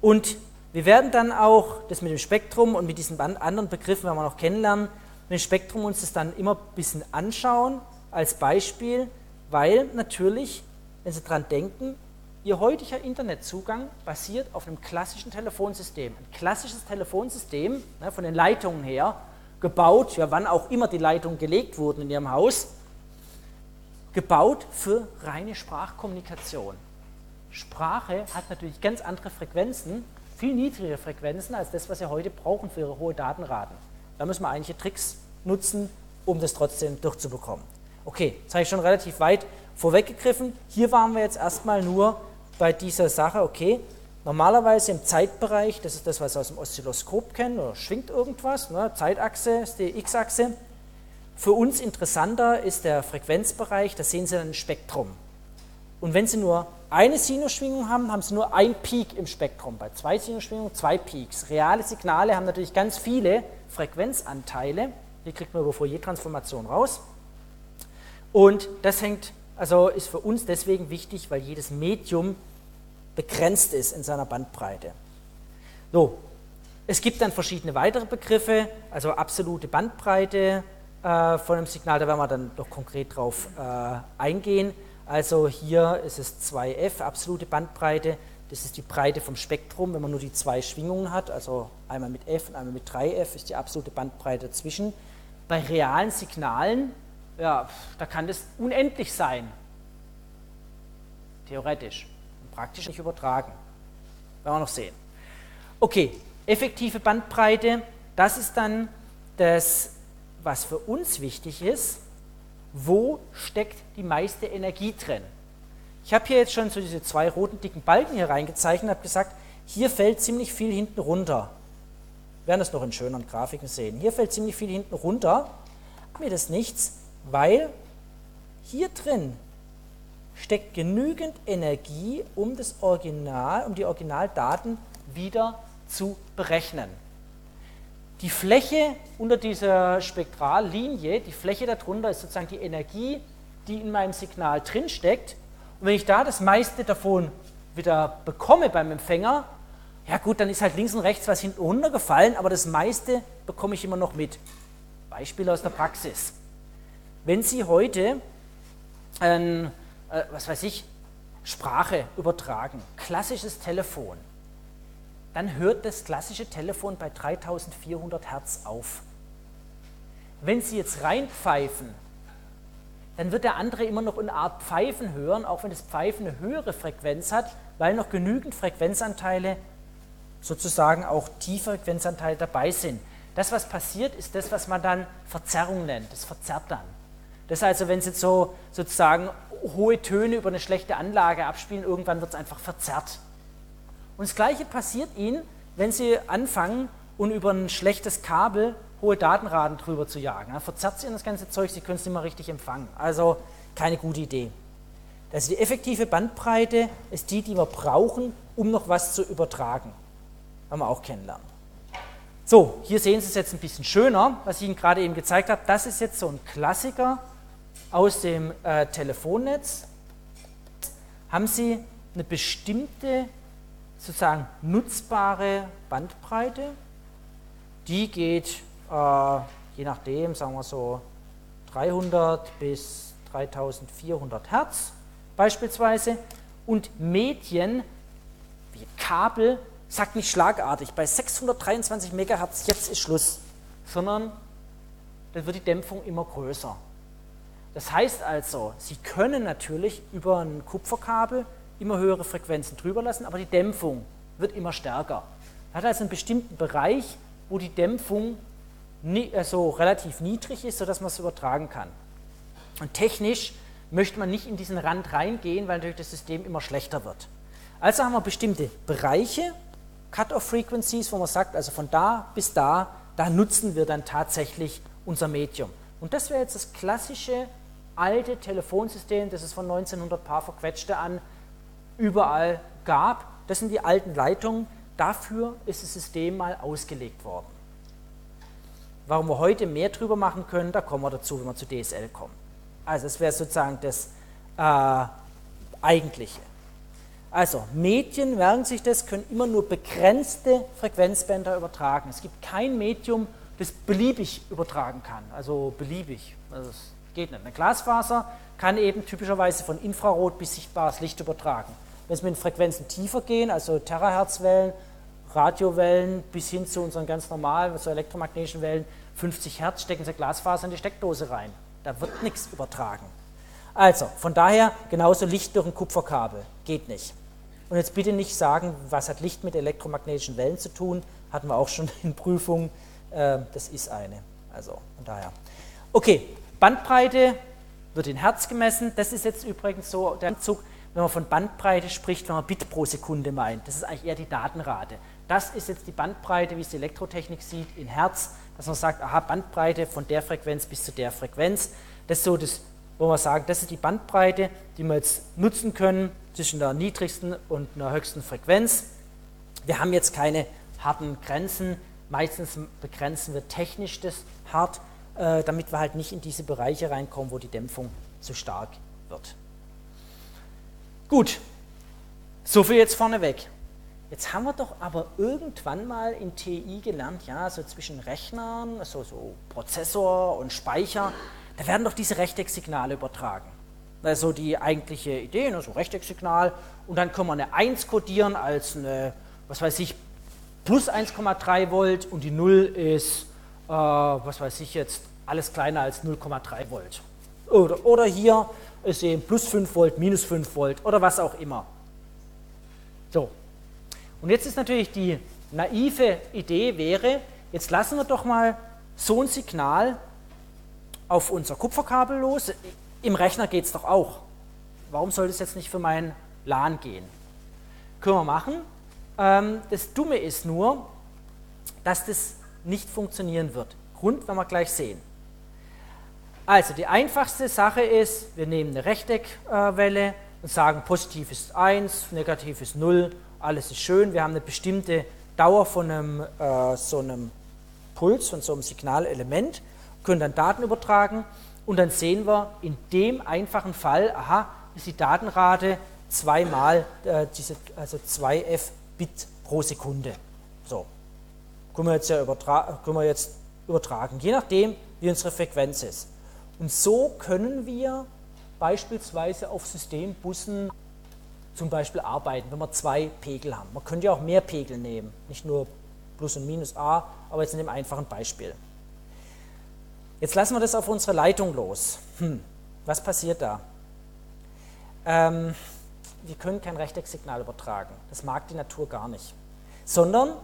und wir werden dann auch das mit dem Spektrum und mit diesen anderen Begriffen, werden wir noch kennenlernen, mit dem Spektrum uns das dann immer ein bisschen anschauen als Beispiel, weil natürlich, wenn Sie daran denken, Ihr heutiger Internetzugang basiert auf einem klassischen Telefonsystem. Ein klassisches Telefonsystem, ne, von den Leitungen her, gebaut, ja, wann auch immer die Leitungen gelegt wurden in Ihrem Haus, gebaut für reine Sprachkommunikation. Sprache hat natürlich ganz andere Frequenzen, viel niedrigere Frequenzen als das, was Sie heute brauchen für Ihre hohe Datenraten. Da müssen wir einige Tricks nutzen, um das trotzdem durchzubekommen. Okay, jetzt habe ich schon relativ weit vorweggegriffen. Hier waren wir jetzt erstmal nur bei dieser Sache, okay, normalerweise im Zeitbereich, das ist das, was Sie aus dem Oszilloskop kennen, oder schwingt irgendwas, ne? Zeitachse ist die X-Achse. Für uns interessanter ist der Frequenzbereich, da sehen Sie dann ein Spektrum. Und wenn Sie nur eine Sinusschwingung haben, haben Sie nur ein Peak im Spektrum. Bei zwei Sinusschwingungen zwei Peaks. Reale Signale haben natürlich ganz viele Frequenzanteile. Die kriegt man über Fourier-Transformation raus. Und das hängt, also ist für uns deswegen wichtig, weil jedes Medium begrenzt ist in seiner Bandbreite. So, es gibt dann verschiedene weitere Begriffe, also absolute Bandbreite äh, von einem Signal, da werden wir dann noch konkret drauf äh, eingehen. Also hier ist es 2f, absolute Bandbreite. Das ist die Breite vom Spektrum, wenn man nur die zwei Schwingungen hat. Also einmal mit f und einmal mit 3f ist die absolute Bandbreite dazwischen. Bei realen Signalen, ja, da kann das unendlich sein. Theoretisch. Praktisch nicht übertragen. Werden wir noch sehen. Okay, effektive Bandbreite, das ist dann das, was für uns wichtig ist wo steckt die meiste Energie drin. Ich habe hier jetzt schon so diese zwei roten dicken Balken hier reingezeichnet und habe gesagt, hier fällt ziemlich viel hinten runter. Wir werden das noch in schöneren Grafiken sehen. Hier fällt ziemlich viel hinten runter. Mir das nichts, weil hier drin steckt genügend Energie, um das Original, um die Originaldaten wieder zu berechnen. Die Fläche unter dieser Spektrallinie, die Fläche darunter ist sozusagen die Energie, die in meinem Signal drinsteckt. Und wenn ich da das meiste davon wieder bekomme beim Empfänger, ja gut, dann ist halt links und rechts was hinten runtergefallen, aber das meiste bekomme ich immer noch mit. Beispiel aus der Praxis. Wenn Sie heute, ein, äh, was weiß ich, Sprache übertragen, klassisches Telefon, dann hört das klassische Telefon bei 3400 Hertz auf. Wenn Sie jetzt reinpfeifen, dann wird der andere immer noch eine Art Pfeifen hören, auch wenn das Pfeifen eine höhere Frequenz hat, weil noch genügend Frequenzanteile, sozusagen auch Tieffrequenzanteile dabei sind. Das, was passiert, ist das, was man dann Verzerrung nennt. Das verzerrt dann. Das ist also, wenn Sie jetzt so sozusagen hohe Töne über eine schlechte Anlage abspielen, irgendwann wird es einfach verzerrt. Und das Gleiche passiert Ihnen, wenn Sie anfangen und über ein schlechtes Kabel hohe Datenraten drüber zu jagen. Dann verzerrt sich das ganze Zeug, Sie können es nicht mehr richtig empfangen. Also keine gute Idee. Also die effektive Bandbreite ist die, die wir brauchen, um noch was zu übertragen. Haben wir auch kennenlernen. So, hier sehen Sie es jetzt ein bisschen schöner, was ich Ihnen gerade eben gezeigt habe. Das ist jetzt so ein Klassiker aus dem äh, Telefonnetz. Haben Sie eine bestimmte sozusagen nutzbare Bandbreite. Die geht äh, je nachdem, sagen wir so 300 bis 3400 Hertz beispielsweise. Und Medien wie Kabel sagt nicht schlagartig, bei 623 Megahertz jetzt ist Schluss, sondern dann wird die Dämpfung immer größer. Das heißt also, Sie können natürlich über ein Kupferkabel immer höhere Frequenzen drüber lassen, aber die Dämpfung wird immer stärker. Man hat also einen bestimmten Bereich, wo die Dämpfung nie, also relativ niedrig ist, sodass man es übertragen kann. Und technisch möchte man nicht in diesen Rand reingehen, weil natürlich das System immer schlechter wird. Also haben wir bestimmte Bereiche, Cut-off-Frequencies, wo man sagt, also von da bis da, da nutzen wir dann tatsächlich unser Medium. Und das wäre jetzt das klassische alte Telefonsystem, das es von 1900 Paar verquetschte an überall gab. Das sind die alten Leitungen. Dafür ist das System mal ausgelegt worden. Warum wir heute mehr drüber machen können, da kommen wir dazu, wenn wir zu DSL kommen. Also das wäre sozusagen das äh, Eigentliche. Also Medien, merken sich das, können immer nur begrenzte Frequenzbänder übertragen. Es gibt kein Medium, das beliebig übertragen kann. Also beliebig. Also das geht nicht. Eine Glasfaser kann eben typischerweise von Infrarot bis sichtbares Licht übertragen. Wenn es mit Frequenzen tiefer gehen, also Terahertzwellen, Radiowellen bis hin zu unseren ganz normalen, so elektromagnetischen Wellen, 50 Hertz, stecken Sie Glasfaser in die Steckdose rein. Da wird nichts übertragen. Also, von daher genauso Licht durch ein Kupferkabel. Geht nicht. Und jetzt bitte nicht sagen, was hat Licht mit elektromagnetischen Wellen zu tun? Hatten wir auch schon in Prüfungen. Äh, das ist eine. Also, von daher. Okay, Bandbreite wird in Hertz gemessen. Das ist jetzt übrigens so der Anzug wenn man von Bandbreite spricht, wenn man Bit pro Sekunde meint. Das ist eigentlich eher die Datenrate. Das ist jetzt die Bandbreite, wie es die Elektrotechnik sieht, in Hertz, dass man sagt, aha, Bandbreite von der Frequenz bis zu der Frequenz. Das ist so das, wo man sagen, das ist die Bandbreite, die wir jetzt nutzen können zwischen der niedrigsten und einer höchsten Frequenz. Wir haben jetzt keine harten Grenzen. Meistens begrenzen wir technisch das hart, äh, damit wir halt nicht in diese Bereiche reinkommen, wo die Dämpfung zu stark wird. Gut, so viel jetzt vorneweg. Jetzt haben wir doch aber irgendwann mal in TI gelernt, ja, so zwischen Rechnern, so, so Prozessor und Speicher, da werden doch diese Rechtecksignale übertragen. Also die eigentliche Idee, ne, so Rechtecksignal, und dann können wir eine 1 kodieren als eine, was weiß ich, plus 1,3 Volt und die 0 ist, äh, was weiß ich jetzt, alles kleiner als 0,3 Volt. Oder, oder hier ist eben plus 5 Volt, minus 5 Volt oder was auch immer. So, und jetzt ist natürlich die naive Idee wäre, jetzt lassen wir doch mal so ein Signal auf unser Kupferkabel los. Im Rechner geht es doch auch. Warum soll das jetzt nicht für meinen LAN gehen? Können wir machen. Ähm, das Dumme ist nur, dass das nicht funktionieren wird. Grund werden wir gleich sehen. Also die einfachste Sache ist, wir nehmen eine Rechteckwelle und sagen, positiv ist 1, negativ ist 0, alles ist schön. Wir haben eine bestimmte Dauer von einem, äh, so einem Puls, von so einem Signalelement, können dann Daten übertragen und dann sehen wir in dem einfachen Fall, aha, ist die Datenrate zweimal äh, diese, also 2f Bit pro Sekunde. So, können wir jetzt ja übertra können wir jetzt übertragen, je nachdem, wie unsere Frequenz ist. Und so können wir beispielsweise auf Systembussen zum Beispiel arbeiten, wenn wir zwei Pegel haben. Man könnte ja auch mehr Pegel nehmen, nicht nur Plus und Minus A, aber jetzt in dem einfachen Beispiel. Jetzt lassen wir das auf unsere Leitung los. Hm, was passiert da? Ähm, wir können kein Rechtecksignal übertragen. Das mag die Natur gar nicht. Sondern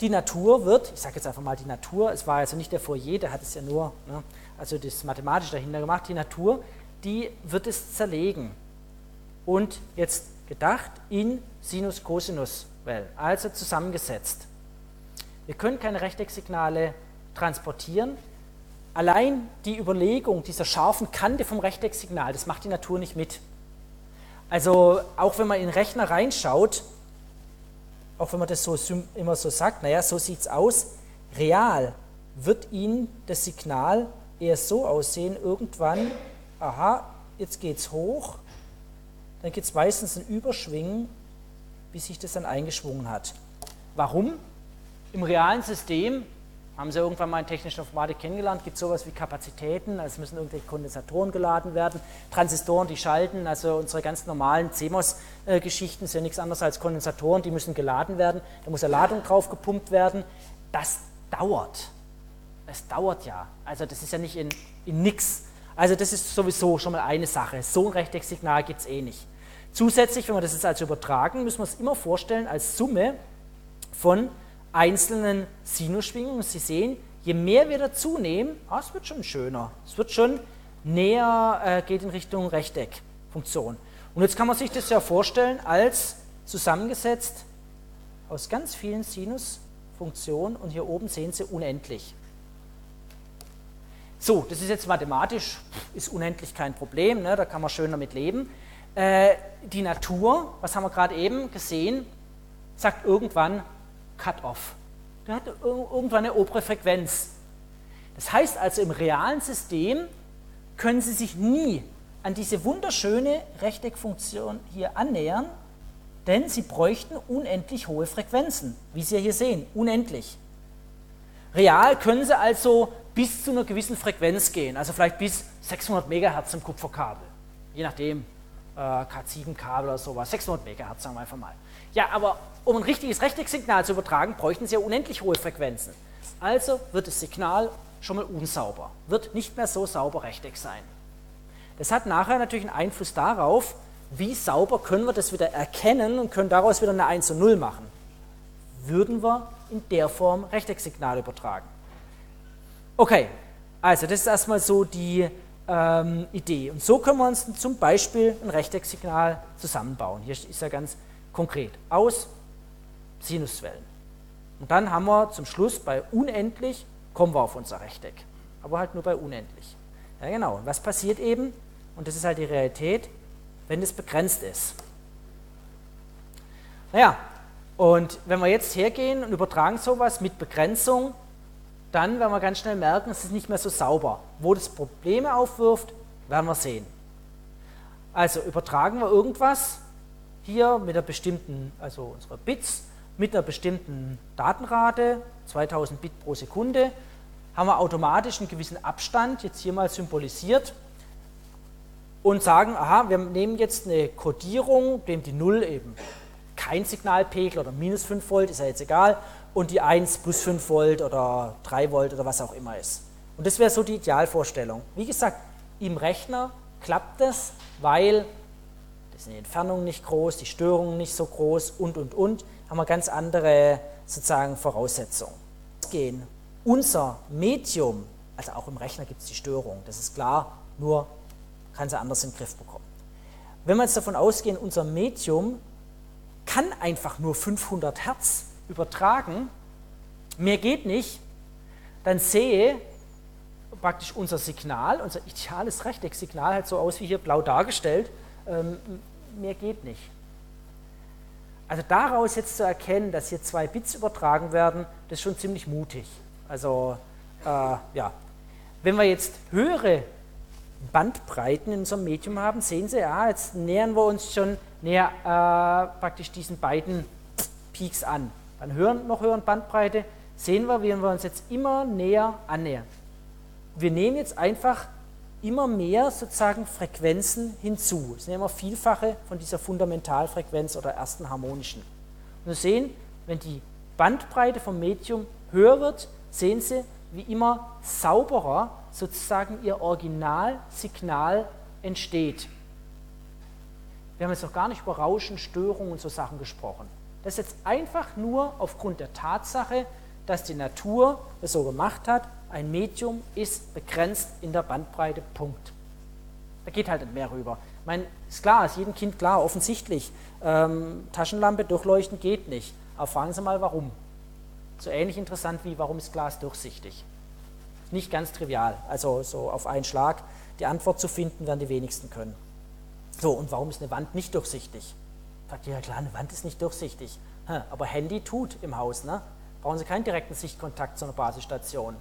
die Natur wird, ich sage jetzt einfach mal die Natur, es war also nicht der Fourier, der hat es ja nur, ne, also das Mathematische dahinter gemacht, die Natur, die wird es zerlegen und jetzt gedacht in Sinus-Cosinus-Wellen, also zusammengesetzt. Wir können keine Rechtecksignale transportieren. Allein die Überlegung dieser scharfen Kante vom Rechtecksignal, das macht die Natur nicht mit. Also auch wenn man in den Rechner reinschaut, auch wenn man das so immer so sagt, naja, so sieht es aus, real wird Ihnen das Signal eher so aussehen, irgendwann, aha, jetzt geht es hoch, dann gibt es meistens ein Überschwingen, bis sich das dann eingeschwungen hat. Warum? Im realen System, haben Sie irgendwann mal in technischer Informatik kennengelernt, gibt es sowas wie Kapazitäten, also müssen irgendwelche Kondensatoren geladen werden, Transistoren, die schalten, also unsere ganz normalen CMOS-Geschichten sind ja nichts anderes als Kondensatoren, die müssen geladen werden, da muss eine Ladung drauf gepumpt werden. Das dauert. Es dauert ja. Also das ist ja nicht in, in nix. Also das ist sowieso schon mal eine Sache. So ein Rechtecksignal gibt es eh nicht. Zusätzlich, wenn wir das jetzt also übertragen, müssen wir es immer vorstellen als Summe von einzelnen Sinusschwingungen. Sie sehen, je mehr wir dazu nehmen, ah, es wird schon schöner. Es wird schon näher, äh, geht in Richtung Rechteckfunktion. Und jetzt kann man sich das ja vorstellen als zusammengesetzt aus ganz vielen Sinusfunktionen und hier oben sehen Sie unendlich. So, das ist jetzt mathematisch, ist unendlich kein Problem, ne, da kann man schön damit leben. Äh, die Natur, was haben wir gerade eben gesehen, sagt irgendwann Cut-off. Der hat irgendwann eine obere Frequenz. Das heißt also, im realen System können Sie sich nie an diese wunderschöne Rechteckfunktion hier annähern, denn Sie bräuchten unendlich hohe Frequenzen, wie Sie hier sehen, unendlich. Real können Sie also bis zu einer gewissen Frequenz gehen, also vielleicht bis 600 MHz im Kupferkabel, je nachdem, äh, K7-Kabel oder sowas, 600 MHz sagen wir einfach mal. Ja, aber um ein richtiges Rechtecksignal zu übertragen, bräuchten Sie ja unendlich hohe Frequenzen. Also wird das Signal schon mal unsauber, wird nicht mehr so sauber Rechteck sein. Das hat nachher natürlich einen Einfluss darauf, wie sauber können wir das wieder erkennen und können daraus wieder eine 1 und 0 machen. Würden wir in der Form Rechtecksignal übertragen. Okay, also das ist erstmal so die ähm, Idee. Und so können wir uns zum Beispiel ein Rechtecksignal zusammenbauen. Hier ist ja ganz konkret aus Sinuswellen. Und dann haben wir zum Schluss bei unendlich, kommen wir auf unser Rechteck. Aber halt nur bei unendlich. Ja genau, und was passiert eben, und das ist halt die Realität, wenn es begrenzt ist. Naja, und wenn wir jetzt hergehen und übertragen sowas mit Begrenzung, dann werden wir ganz schnell merken, es ist nicht mehr so sauber. Wo das Probleme aufwirft, werden wir sehen. Also übertragen wir irgendwas hier mit einer bestimmten, also unsere Bits, mit einer bestimmten Datenrate, 2000 Bit pro Sekunde, haben wir automatisch einen gewissen Abstand, jetzt hier mal symbolisiert, und sagen, aha, wir nehmen jetzt eine Codierung, dem die 0 eben kein Signalpegel oder minus 5 Volt, ist ja jetzt egal, und die 1 plus 5 Volt oder 3 Volt oder was auch immer ist. Und das wäre so die Idealvorstellung. Wie gesagt, im Rechner klappt das, weil sind die Entfernungen nicht groß, die Störungen nicht so groß und, und, und, haben wir ganz andere sozusagen Voraussetzungen. Gehen. Unser Medium Also auch im Rechner gibt es die Störung, das ist klar, nur kann sie anders in den Griff bekommen. Wenn wir jetzt davon ausgehen, unser Medium kann einfach nur 500 Hertz übertragen, mehr geht nicht, dann sehe praktisch unser Signal, unser ideales Rechtecksignal halt so aus wie hier blau dargestellt, ähm, mehr geht nicht. Also daraus jetzt zu erkennen, dass hier zwei Bits übertragen werden, das ist schon ziemlich mutig. Also äh, ja, wenn wir jetzt höhere Bandbreiten in unserem Medium haben, sehen Sie, ja, jetzt nähern wir uns schon näher äh, praktisch diesen beiden Peaks an. Dann hören, noch höheren Bandbreite, sehen wir, wie wir uns jetzt immer näher annähern. Wir nehmen jetzt einfach immer mehr sozusagen Frequenzen hinzu. Das sind immer Vielfache von dieser Fundamentalfrequenz oder ersten harmonischen. Und wir sehen, wenn die Bandbreite vom Medium höher wird, sehen Sie, wie immer sauberer sozusagen Ihr Originalsignal entsteht. Wir haben jetzt noch gar nicht über Rauschen, Störungen und so Sachen gesprochen. Das ist jetzt einfach nur aufgrund der Tatsache, dass die Natur es so gemacht hat, ein Medium ist begrenzt in der Bandbreite, Punkt. Da geht halt nicht mehr rüber. Ich meine, ist klar, ist jedem Kind klar, offensichtlich. Ähm, Taschenlampe durchleuchten geht nicht. Aber fragen Sie mal, warum. So ähnlich interessant wie, warum ist Glas durchsichtig? Nicht ganz trivial, also so auf einen Schlag die Antwort zu finden, werden die wenigsten können. So, und warum ist eine Wand nicht durchsichtig? Sagt ihr, ja klar, eine Wand ist nicht durchsichtig. Aber Handy tut im Haus, ne? Brauchen Sie keinen direkten Sichtkontakt zu einer Basisstation.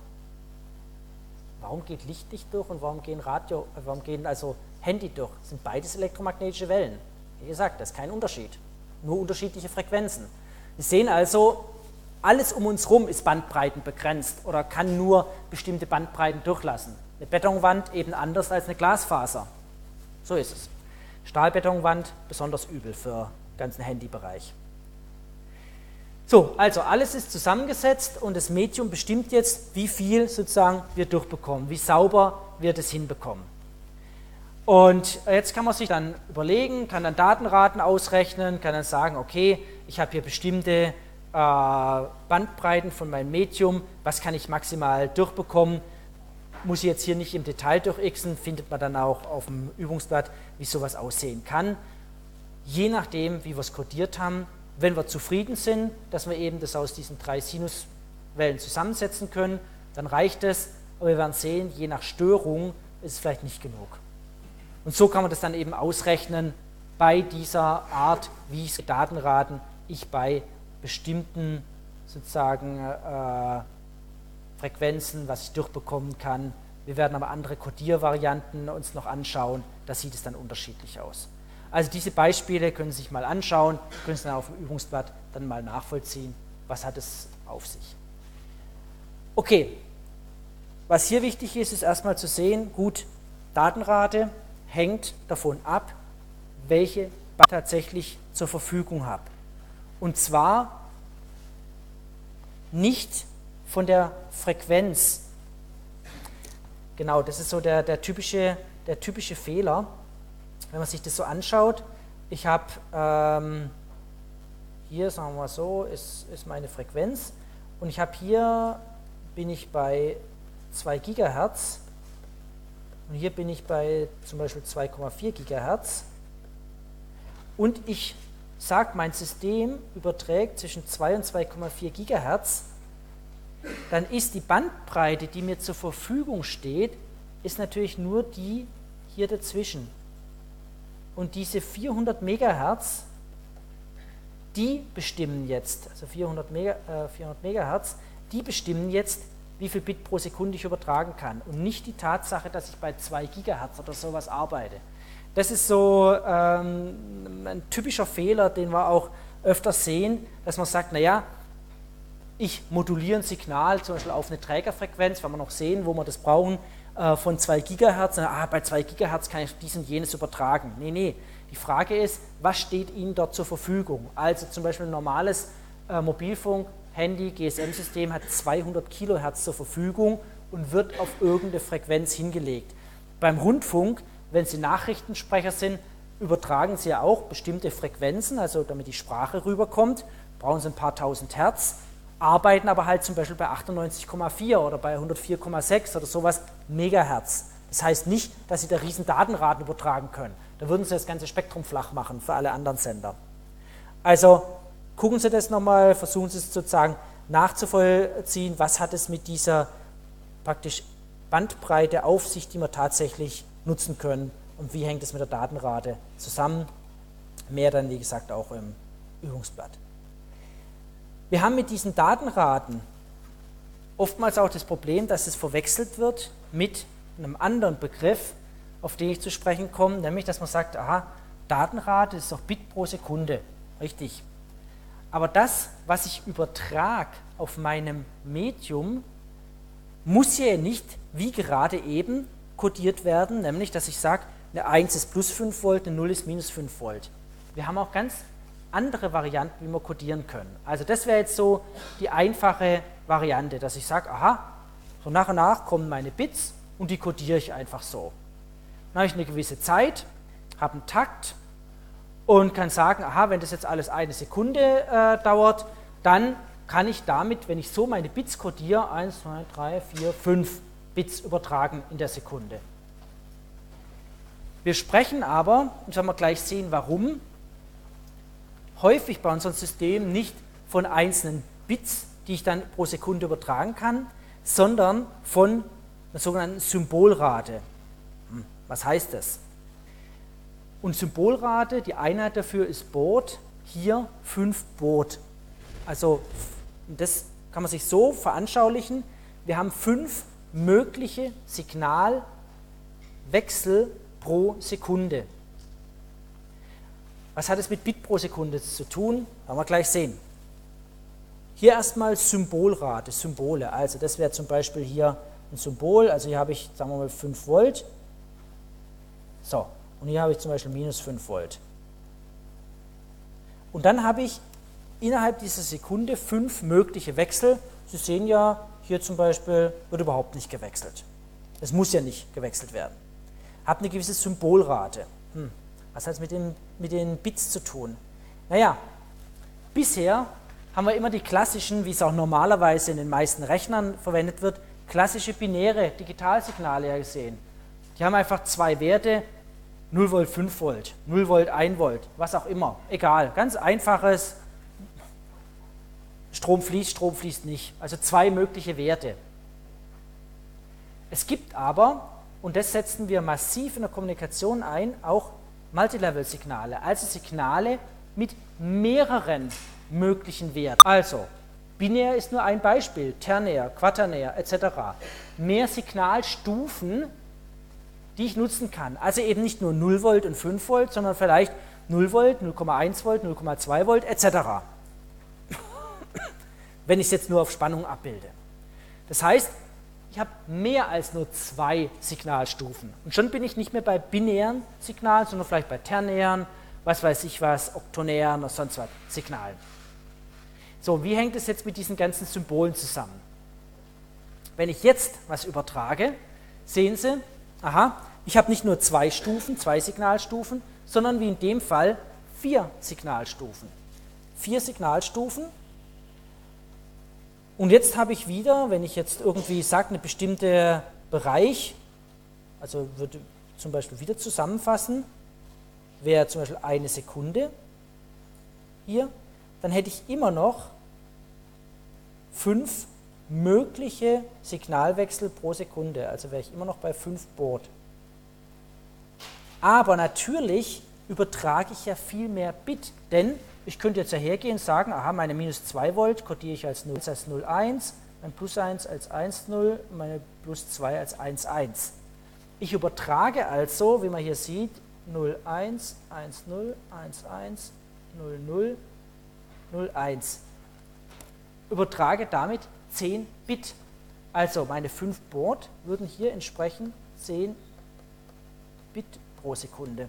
Warum geht Licht nicht durch und warum gehen Radio, äh, warum gehen also Handy durch? Das sind beides elektromagnetische Wellen. Wie gesagt, das ist kein Unterschied. Nur unterschiedliche Frequenzen. Wir sehen also, alles um uns herum ist Bandbreiten begrenzt oder kann nur bestimmte Bandbreiten durchlassen. Eine Betonwand eben anders als eine Glasfaser. So ist es. Stahlbetonwand besonders übel für den ganzen Handybereich. So, also alles ist zusammengesetzt und das Medium bestimmt jetzt, wie viel sozusagen wir durchbekommen, wie sauber wir das hinbekommen. Und jetzt kann man sich dann überlegen, kann dann Datenraten ausrechnen, kann dann sagen, okay, ich habe hier bestimmte äh, Bandbreiten von meinem Medium, was kann ich maximal durchbekommen, muss ich jetzt hier nicht im Detail durchixen, findet man dann auch auf dem Übungsblatt, wie sowas aussehen kann. Je nachdem, wie wir es codiert haben, wenn wir zufrieden sind, dass wir eben das aus diesen drei Sinuswellen zusammensetzen können, dann reicht es. Aber wir werden sehen, je nach Störung ist es vielleicht nicht genug. Und so kann man das dann eben ausrechnen bei dieser Art, wie ich Datenraten ich bei bestimmten sozusagen äh, Frequenzen, was ich durchbekommen kann. Wir werden aber andere Codiervarianten uns noch anschauen. Da sieht es dann unterschiedlich aus. Also diese Beispiele können Sie sich mal anschauen, können Sie dann auf dem Übungsblatt dann mal nachvollziehen, was hat es auf sich. Okay, was hier wichtig ist, ist erstmal zu sehen, gut, Datenrate hängt davon ab, welche ich tatsächlich zur Verfügung habe. Und zwar nicht von der Frequenz. Genau, das ist so der, der, typische, der typische Fehler wenn man sich das so anschaut, ich habe ähm, hier, sagen wir so, ist, ist meine Frequenz. Und ich habe hier, bin ich bei 2 Gigahertz. Und hier bin ich bei zum Beispiel 2,4 Gigahertz. Und ich sage, mein System überträgt zwischen 2 und 2,4 Gigahertz, dann ist die Bandbreite, die mir zur Verfügung steht, ist natürlich nur die hier dazwischen. Und diese 400 Megahertz, die bestimmen jetzt, also 400, Mega, äh, 400 Megahertz, die bestimmen jetzt, wie viel Bit pro Sekunde ich übertragen kann und nicht die Tatsache, dass ich bei 2 Gigahertz oder sowas arbeite. Das ist so ähm, ein typischer Fehler, den wir auch öfter sehen, dass man sagt, naja, ich moduliere ein Signal zum Beispiel auf eine Trägerfrequenz, wenn wir noch sehen, wo wir das brauchen, äh, von 2 Gigahertz, ah, bei 2 Gigahertz kann ich dies und jenes übertragen. Nee, nee. Die Frage ist, was steht Ihnen dort zur Verfügung? Also zum Beispiel ein normales äh, Mobilfunk, Handy, GSM-System hat 200 Kilohertz zur Verfügung und wird auf irgendeine Frequenz hingelegt. Beim Rundfunk, wenn Sie Nachrichtensprecher sind, übertragen Sie ja auch bestimmte Frequenzen, also damit die Sprache rüberkommt, brauchen Sie ein paar tausend Hertz arbeiten aber halt zum Beispiel bei 98,4 oder bei 104,6 oder sowas Megahertz. Das heißt nicht, dass sie da riesen Datenraten übertragen können. Da würden sie das ganze Spektrum flach machen für alle anderen Sender. Also gucken Sie das nochmal, versuchen Sie es sozusagen nachzuvollziehen, was hat es mit dieser praktisch Bandbreite auf sich, die wir tatsächlich nutzen können und wie hängt es mit der Datenrate zusammen. Mehr dann, wie gesagt, auch im Übungsblatt. Wir haben mit diesen Datenraten oftmals auch das Problem, dass es verwechselt wird mit einem anderen Begriff, auf den ich zu sprechen komme, nämlich dass man sagt, aha, Datenrate ist doch Bit pro Sekunde. Richtig. Aber das, was ich übertrage auf meinem Medium, muss ja nicht, wie gerade eben, kodiert werden, nämlich dass ich sage, eine 1 ist plus 5 Volt, eine 0 ist minus 5 Volt. Wir haben auch ganz andere Varianten, wie wir kodieren können. Also das wäre jetzt so die einfache Variante, dass ich sage, aha, so nach und nach kommen meine Bits und die kodiere ich einfach so. Dann habe ich eine gewisse Zeit, habe einen Takt und kann sagen, aha, wenn das jetzt alles eine Sekunde äh, dauert, dann kann ich damit, wenn ich so meine Bits kodiere, 1, 2, 3, 4, 5 Bits übertragen in der Sekunde. Wir sprechen aber, und werden wir gleich sehen, warum, häufig bei unserem System nicht von einzelnen Bits, die ich dann pro Sekunde übertragen kann, sondern von einer sogenannten Symbolrate. Hm, was heißt das? Und Symbolrate, die Einheit dafür ist Baud, hier 5 Baud. Also das kann man sich so veranschaulichen. Wir haben fünf mögliche Signalwechsel pro Sekunde. Was hat es mit Bit pro Sekunde zu tun? Werden wir gleich sehen. Hier erstmal Symbolrate, Symbole. Also das wäre zum Beispiel hier ein Symbol. Also hier habe ich, sagen wir mal, 5 Volt. So, und hier habe ich zum Beispiel minus 5 Volt. Und dann habe ich innerhalb dieser Sekunde fünf mögliche Wechsel. Sie sehen ja, hier zum Beispiel wird überhaupt nicht gewechselt. Es muss ja nicht gewechselt werden. Habe eine gewisse Symbolrate. Hm. Was hat es mit den, mit den Bits zu tun? Naja, bisher haben wir immer die klassischen, wie es auch normalerweise in den meisten Rechnern verwendet wird, klassische binäre Digitalsignale gesehen. Die haben einfach zwei Werte, 0 Volt, 5 Volt, 0 Volt, 1 Volt, was auch immer, egal. Ganz einfaches, Strom fließt, Strom fließt nicht. Also zwei mögliche Werte. Es gibt aber, und das setzen wir massiv in der Kommunikation ein, auch Multilevel-Signale, also Signale mit mehreren möglichen Werten. Also, binär ist nur ein Beispiel, ternär, quaternär etc. Mehr Signalstufen die ich nutzen kann. Also eben nicht nur 0 Volt und 5 Volt, sondern vielleicht 0 Volt, 0,1 Volt, 0,2 Volt etc. Wenn ich es jetzt nur auf Spannung abbilde. Das heißt, ich habe mehr als nur zwei Signalstufen. Und schon bin ich nicht mehr bei binären Signalen, sondern vielleicht bei ternären, was weiß ich was, oktonären oder sonst was Signalen. So, wie hängt es jetzt mit diesen ganzen Symbolen zusammen? Wenn ich jetzt was übertrage, sehen Sie, aha, ich habe nicht nur zwei Stufen, zwei Signalstufen, sondern wie in dem Fall vier Signalstufen. Vier Signalstufen. Und jetzt habe ich wieder, wenn ich jetzt irgendwie sage, eine bestimmte Bereich, also würde zum Beispiel wieder zusammenfassen, wäre zum Beispiel eine Sekunde hier, dann hätte ich immer noch fünf mögliche Signalwechsel pro Sekunde. Also wäre ich immer noch bei 5 Baud. Aber natürlich übertrage ich ja viel mehr Bit, denn ich könnte jetzt hergehen und sagen, aha, meine minus 2 Volt kodiere ich als 0, als 0,1, mein plus 1 als 1,0, meine plus 2 als 1,1. Ich übertrage also, wie man hier sieht, 0,1, 1,0, 1,1, 0,0, 0,1. Übertrage damit 10 Bit. Also meine 5 Baud würden hier entsprechen 10 Bit pro Sekunde.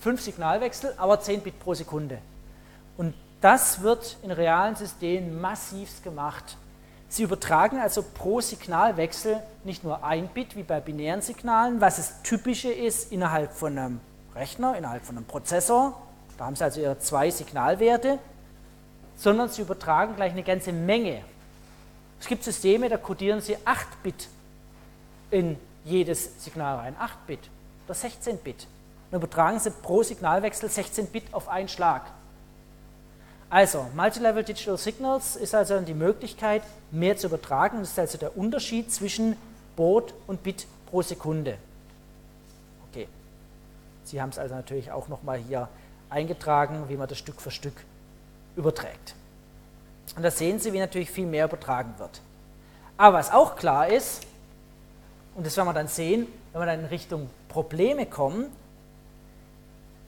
5 Signalwechsel, aber 10 Bit pro Sekunde. Und das wird in realen Systemen massivst gemacht. Sie übertragen also pro Signalwechsel nicht nur ein Bit wie bei binären Signalen, was das Typische ist innerhalb von einem Rechner, innerhalb von einem Prozessor. Da haben Sie also Ihre zwei Signalwerte, sondern sie übertragen gleich eine ganze Menge. Es gibt Systeme, da codieren sie 8 Bit in jedes Signal rein, 8 Bit oder 16 Bit. Und übertragen sie pro Signalwechsel 16 Bit auf einen Schlag. Also, Multilevel Digital Signals ist also die Möglichkeit, mehr zu übertragen. Das ist also der Unterschied zwischen Baud und Bit pro Sekunde. Okay. Sie haben es also natürlich auch nochmal hier eingetragen, wie man das Stück für Stück überträgt. Und da sehen Sie, wie natürlich viel mehr übertragen wird. Aber was auch klar ist, und das werden wir dann sehen, wenn wir dann in Richtung Probleme kommen,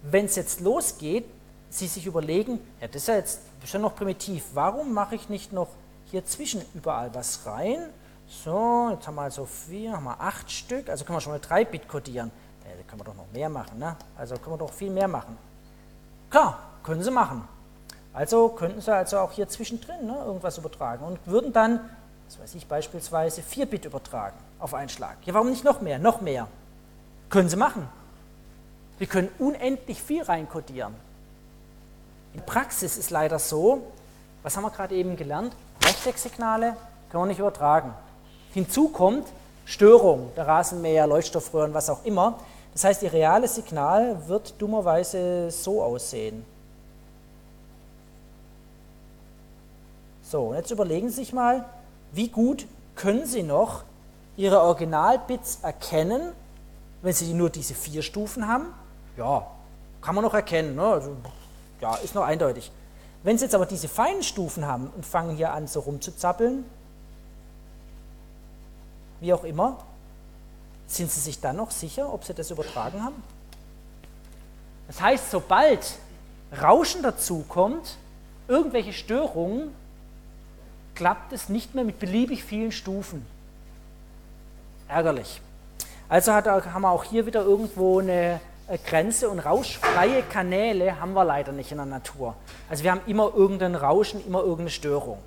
wenn es jetzt losgeht, Sie sich überlegen, ja, das ist ja jetzt schon noch primitiv, warum mache ich nicht noch hier zwischen überall was rein? So, jetzt haben wir also vier, haben wir acht Stück, also können wir schon mal drei Bit codieren. Ja, da können wir doch noch mehr machen, ne? Also können wir doch viel mehr machen. Klar, können Sie machen. Also könnten Sie also auch hier zwischendrin ne, irgendwas übertragen und würden dann, was weiß ich, beispielsweise 4 Bit übertragen auf einen Schlag. Ja, warum nicht noch mehr? Noch mehr. Können Sie machen. Wir können unendlich viel reinkodieren. In Praxis ist leider so, was haben wir gerade eben gelernt? Rechtecksignale können wir nicht übertragen. Hinzu kommt Störung der Rasenmäher, Leuchtstoffröhren, was auch immer. Das heißt, Ihr reales Signal wird dummerweise so aussehen. So, und jetzt überlegen Sie sich mal, wie gut können Sie noch Ihre Originalbits erkennen, wenn Sie nur diese vier Stufen haben? Ja, kann man noch erkennen. Ne? Also, ja, ist noch eindeutig. Wenn Sie jetzt aber diese feinen Stufen haben und fangen hier an, so rumzuzappeln, wie auch immer, sind Sie sich dann noch sicher, ob Sie das übertragen haben? Das heißt, sobald Rauschen dazu kommt, irgendwelche Störungen, klappt es nicht mehr mit beliebig vielen Stufen. Ärgerlich. Also hat, haben wir auch hier wieder irgendwo eine Grenze und rauschfreie Kanäle haben wir leider nicht in der Natur. Also wir haben immer irgendein Rauschen, immer irgendeine Störung.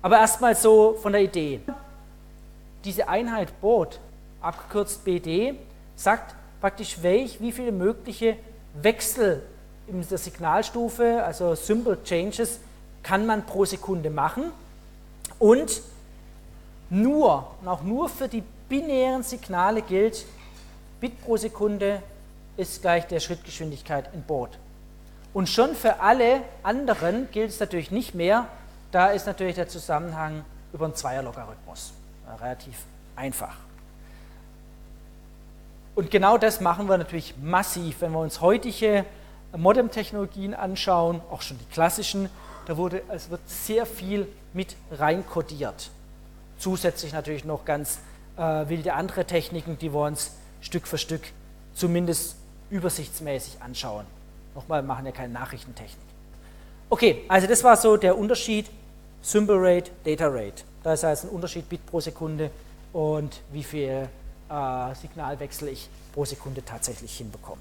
Aber erstmal so von der Idee. Diese Einheit Boot, abgekürzt BD, sagt praktisch, welch, wie viele mögliche Wechsel in der Signalstufe, also Symbol Changes, kann man pro Sekunde machen. Und nur, und auch nur für die binären Signale gilt, Bit pro Sekunde ist gleich der Schrittgeschwindigkeit in Boot. Und schon für alle anderen gilt es natürlich nicht mehr. Da ist natürlich der Zusammenhang über einen Zweierlogarithmus. Relativ einfach. Und genau das machen wir natürlich massiv, wenn wir uns heutige Modem-Technologien anschauen, auch schon die klassischen. Da wurde, es wird sehr viel mit reinkodiert. Zusätzlich natürlich noch ganz äh, wilde andere Techniken, die wir uns Stück für Stück zumindest übersichtsmäßig anschauen. Nochmal, wir machen ja keine Nachrichtentechnik. Okay, also das war so der Unterschied Symbol Rate, Data Rate. Da ist also ein Unterschied Bit pro Sekunde und wie viel äh, Signalwechsel ich pro Sekunde tatsächlich hinbekomme.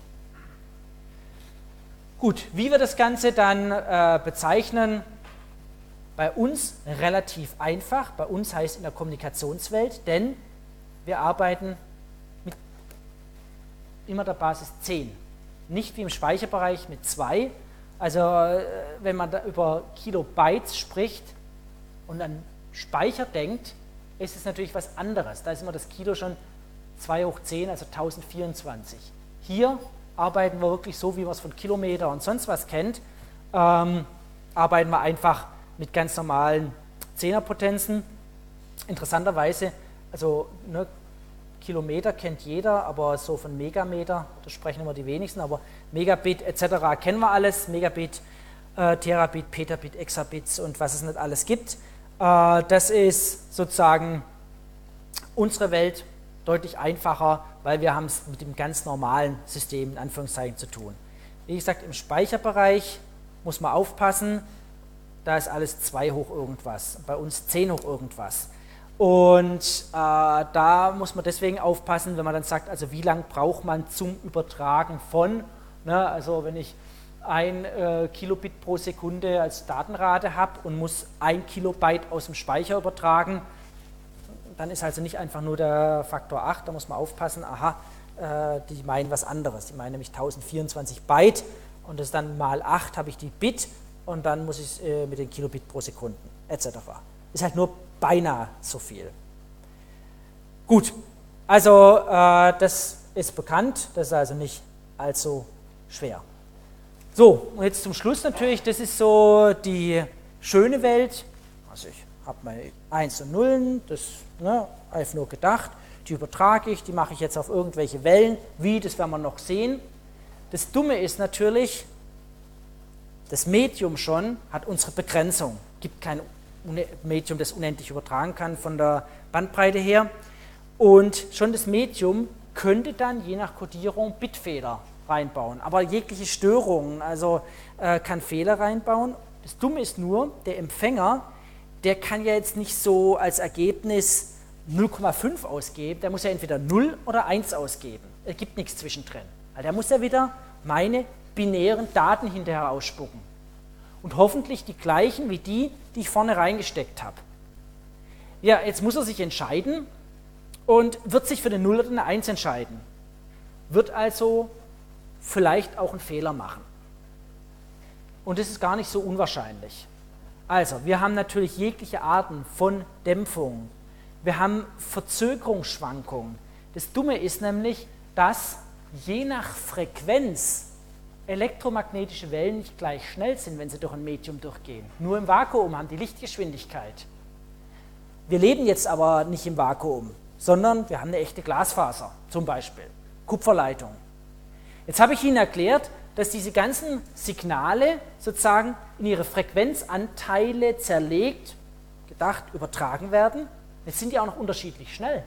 Gut, wie wir das Ganze dann äh, bezeichnen, bei uns relativ einfach. Bei uns heißt in der Kommunikationswelt, denn wir arbeiten immer der Basis 10. Nicht wie im Speicherbereich mit 2. Also äh, wenn man da über Kilobytes spricht und an Speicher denkt, ist es natürlich was anderes. Da ist immer das Kilo schon 2 hoch 10, also 1024. Hier arbeiten wir wirklich so, wie man es von Kilometer und sonst was kennt. Ähm, arbeiten wir einfach mit ganz normalen Zehnerpotenzen. Interessanterweise, also ne, Kilometer kennt jeder, aber so von Megameter, das sprechen immer die wenigsten, aber Megabit etc. kennen wir alles, Megabit, äh, Terabit, Petabit, Exabits und was es nicht alles gibt. Äh, das ist sozusagen unsere Welt deutlich einfacher, weil wir haben es mit dem ganz normalen System in Anführungszeichen zu tun. Wie gesagt, im Speicherbereich muss man aufpassen, da ist alles 2 hoch irgendwas, bei uns 10 hoch irgendwas. Und äh, da muss man deswegen aufpassen, wenn man dann sagt, also wie lange braucht man zum Übertragen von, ne, also wenn ich ein äh, Kilobit pro Sekunde als Datenrate habe und muss ein Kilobyte aus dem Speicher übertragen, dann ist also nicht einfach nur der Faktor 8, da muss man aufpassen, aha, äh, die meinen was anderes, die meinen nämlich 1024 Byte und das dann mal 8 habe ich die Bit und dann muss ich äh, mit den Kilobit pro Sekunden etc. Ist halt nur beinahe so viel. Gut, also äh, das ist bekannt, das ist also nicht allzu schwer. So, und jetzt zum Schluss natürlich, das ist so die schöne Welt. Also ich habe meine 1 und Nullen, das ne, einfach nur gedacht, die übertrage ich, die mache ich jetzt auf irgendwelche Wellen. Wie, das werden wir noch sehen. Das Dumme ist natürlich, das Medium schon hat unsere Begrenzung. Gibt kein Medium, das unendlich übertragen kann von der Bandbreite her. Und schon das Medium könnte dann je nach Codierung Bitfehler reinbauen. Aber jegliche Störungen, also äh, kann Fehler reinbauen. Das Dumme ist nur, der Empfänger, der kann ja jetzt nicht so als Ergebnis 0,5 ausgeben, der muss ja entweder 0 oder 1 ausgeben. Es gibt nichts zwischendrin. Also der muss ja wieder meine binären Daten hinterher ausspucken. Und hoffentlich die gleichen wie die, die ich vorne reingesteckt habe. Ja, jetzt muss er sich entscheiden und wird sich für den 0 oder eine 1 entscheiden. Wird also vielleicht auch einen Fehler machen. Und das ist gar nicht so unwahrscheinlich. Also, wir haben natürlich jegliche Arten von Dämpfung. Wir haben Verzögerungsschwankungen. Das Dumme ist nämlich, dass je nach Frequenz elektromagnetische Wellen nicht gleich schnell sind, wenn sie durch ein Medium durchgehen. Nur im Vakuum haben die Lichtgeschwindigkeit. Wir leben jetzt aber nicht im Vakuum, sondern wir haben eine echte Glasfaser, zum Beispiel Kupferleitung. Jetzt habe ich Ihnen erklärt, dass diese ganzen Signale sozusagen in ihre Frequenzanteile zerlegt, gedacht, übertragen werden. Jetzt sind die auch noch unterschiedlich schnell.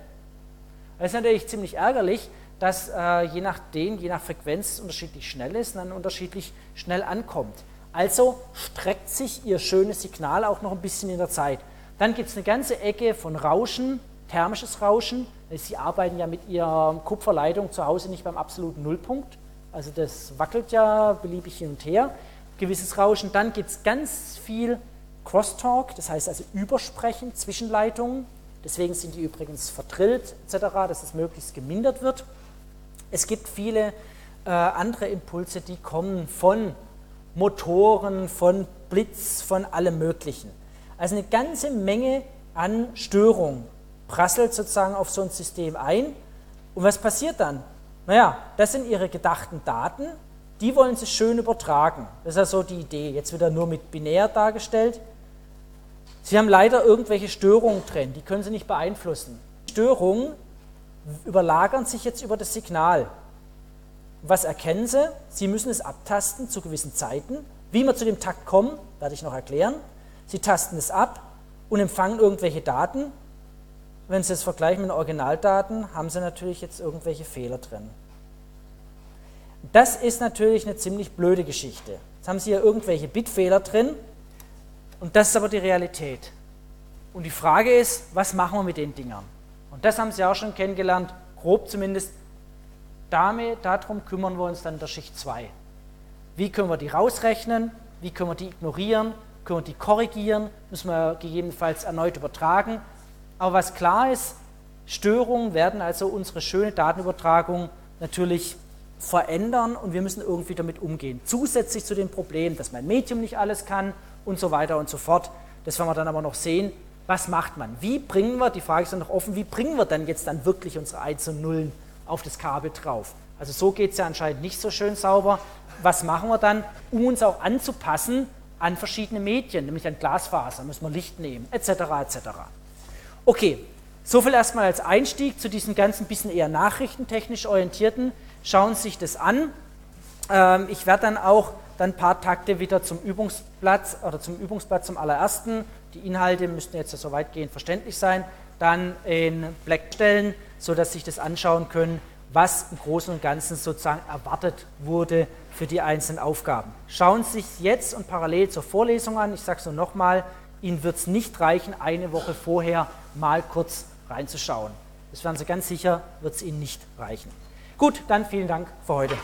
Das ist natürlich ziemlich ärgerlich, dass äh, je nachdem, je nach Frequenz unterschiedlich schnell ist und dann unterschiedlich schnell ankommt. Also streckt sich Ihr schönes Signal auch noch ein bisschen in der Zeit. Dann gibt es eine ganze Ecke von Rauschen, thermisches Rauschen. Sie arbeiten ja mit Ihrer Kupferleitung zu Hause nicht beim absoluten Nullpunkt. Also das wackelt ja beliebig hin und her. Gewisses Rauschen. Dann gibt es ganz viel Crosstalk, das heißt also Übersprechen, Zwischenleitungen. Deswegen sind die übrigens verdrillt etc., dass es möglichst gemindert wird. Es gibt viele äh, andere Impulse, die kommen von Motoren, von Blitz, von allem Möglichen. Also eine ganze Menge an Störung prasselt sozusagen auf so ein System ein. Und was passiert dann? Naja, das sind ihre gedachten Daten, die wollen sie schön übertragen. Das ist ja so die Idee. Jetzt wieder nur mit binär dargestellt. Sie haben leider irgendwelche Störungen drin, die können Sie nicht beeinflussen. Störungen überlagern sich jetzt über das Signal. Was erkennen Sie? Sie müssen es abtasten zu gewissen Zeiten. Wie wir zu dem Takt kommen, werde ich noch erklären. Sie tasten es ab und empfangen irgendwelche Daten. Wenn Sie es vergleichen mit den Originaldaten, haben Sie natürlich jetzt irgendwelche Fehler drin. Das ist natürlich eine ziemlich blöde Geschichte. Jetzt haben Sie hier irgendwelche Bitfehler drin und das ist aber die Realität. Und die Frage ist, was machen wir mit den Dingern? Und das haben Sie auch schon kennengelernt, grob zumindest. Damit, darum kümmern wir uns dann in der Schicht 2. Wie können wir die rausrechnen? Wie können wir die ignorieren? Können wir die korrigieren? Müssen wir gegebenenfalls erneut übertragen? Aber was klar ist, Störungen werden also unsere schöne Datenübertragung natürlich verändern und wir müssen irgendwie damit umgehen. Zusätzlich zu dem Problem, dass mein Medium nicht alles kann und so weiter und so fort. Das werden wir dann aber noch sehen, was macht man? Wie bringen wir, die Frage ist dann noch offen, wie bringen wir dann jetzt dann wirklich unsere 1 und Nullen auf das Kabel drauf? Also so geht es ja anscheinend nicht so schön sauber. Was machen wir dann, um uns auch anzupassen an verschiedene Medien, nämlich an Glasfaser, müssen wir Licht nehmen, etc. etc. Okay, soviel erstmal als Einstieg zu diesem ganzen bisschen eher nachrichtentechnisch orientierten. Schauen Sie sich das an. Ähm, ich werde dann auch dann ein paar Takte wieder zum Übungsplatz oder zum Übungsplatz zum allerersten die Inhalte müssten jetzt so weitgehend verständlich sein, dann in Black stellen, sodass Sie sich das anschauen können, was im Großen und Ganzen sozusagen erwartet wurde für die einzelnen Aufgaben. Schauen Sie sich jetzt und parallel zur Vorlesung an. Ich sage es nur nochmal, Ihnen wird es nicht reichen, eine Woche vorher mal kurz reinzuschauen. Das werden Sie ganz sicher, wird es Ihnen nicht reichen. Gut, dann vielen Dank für heute.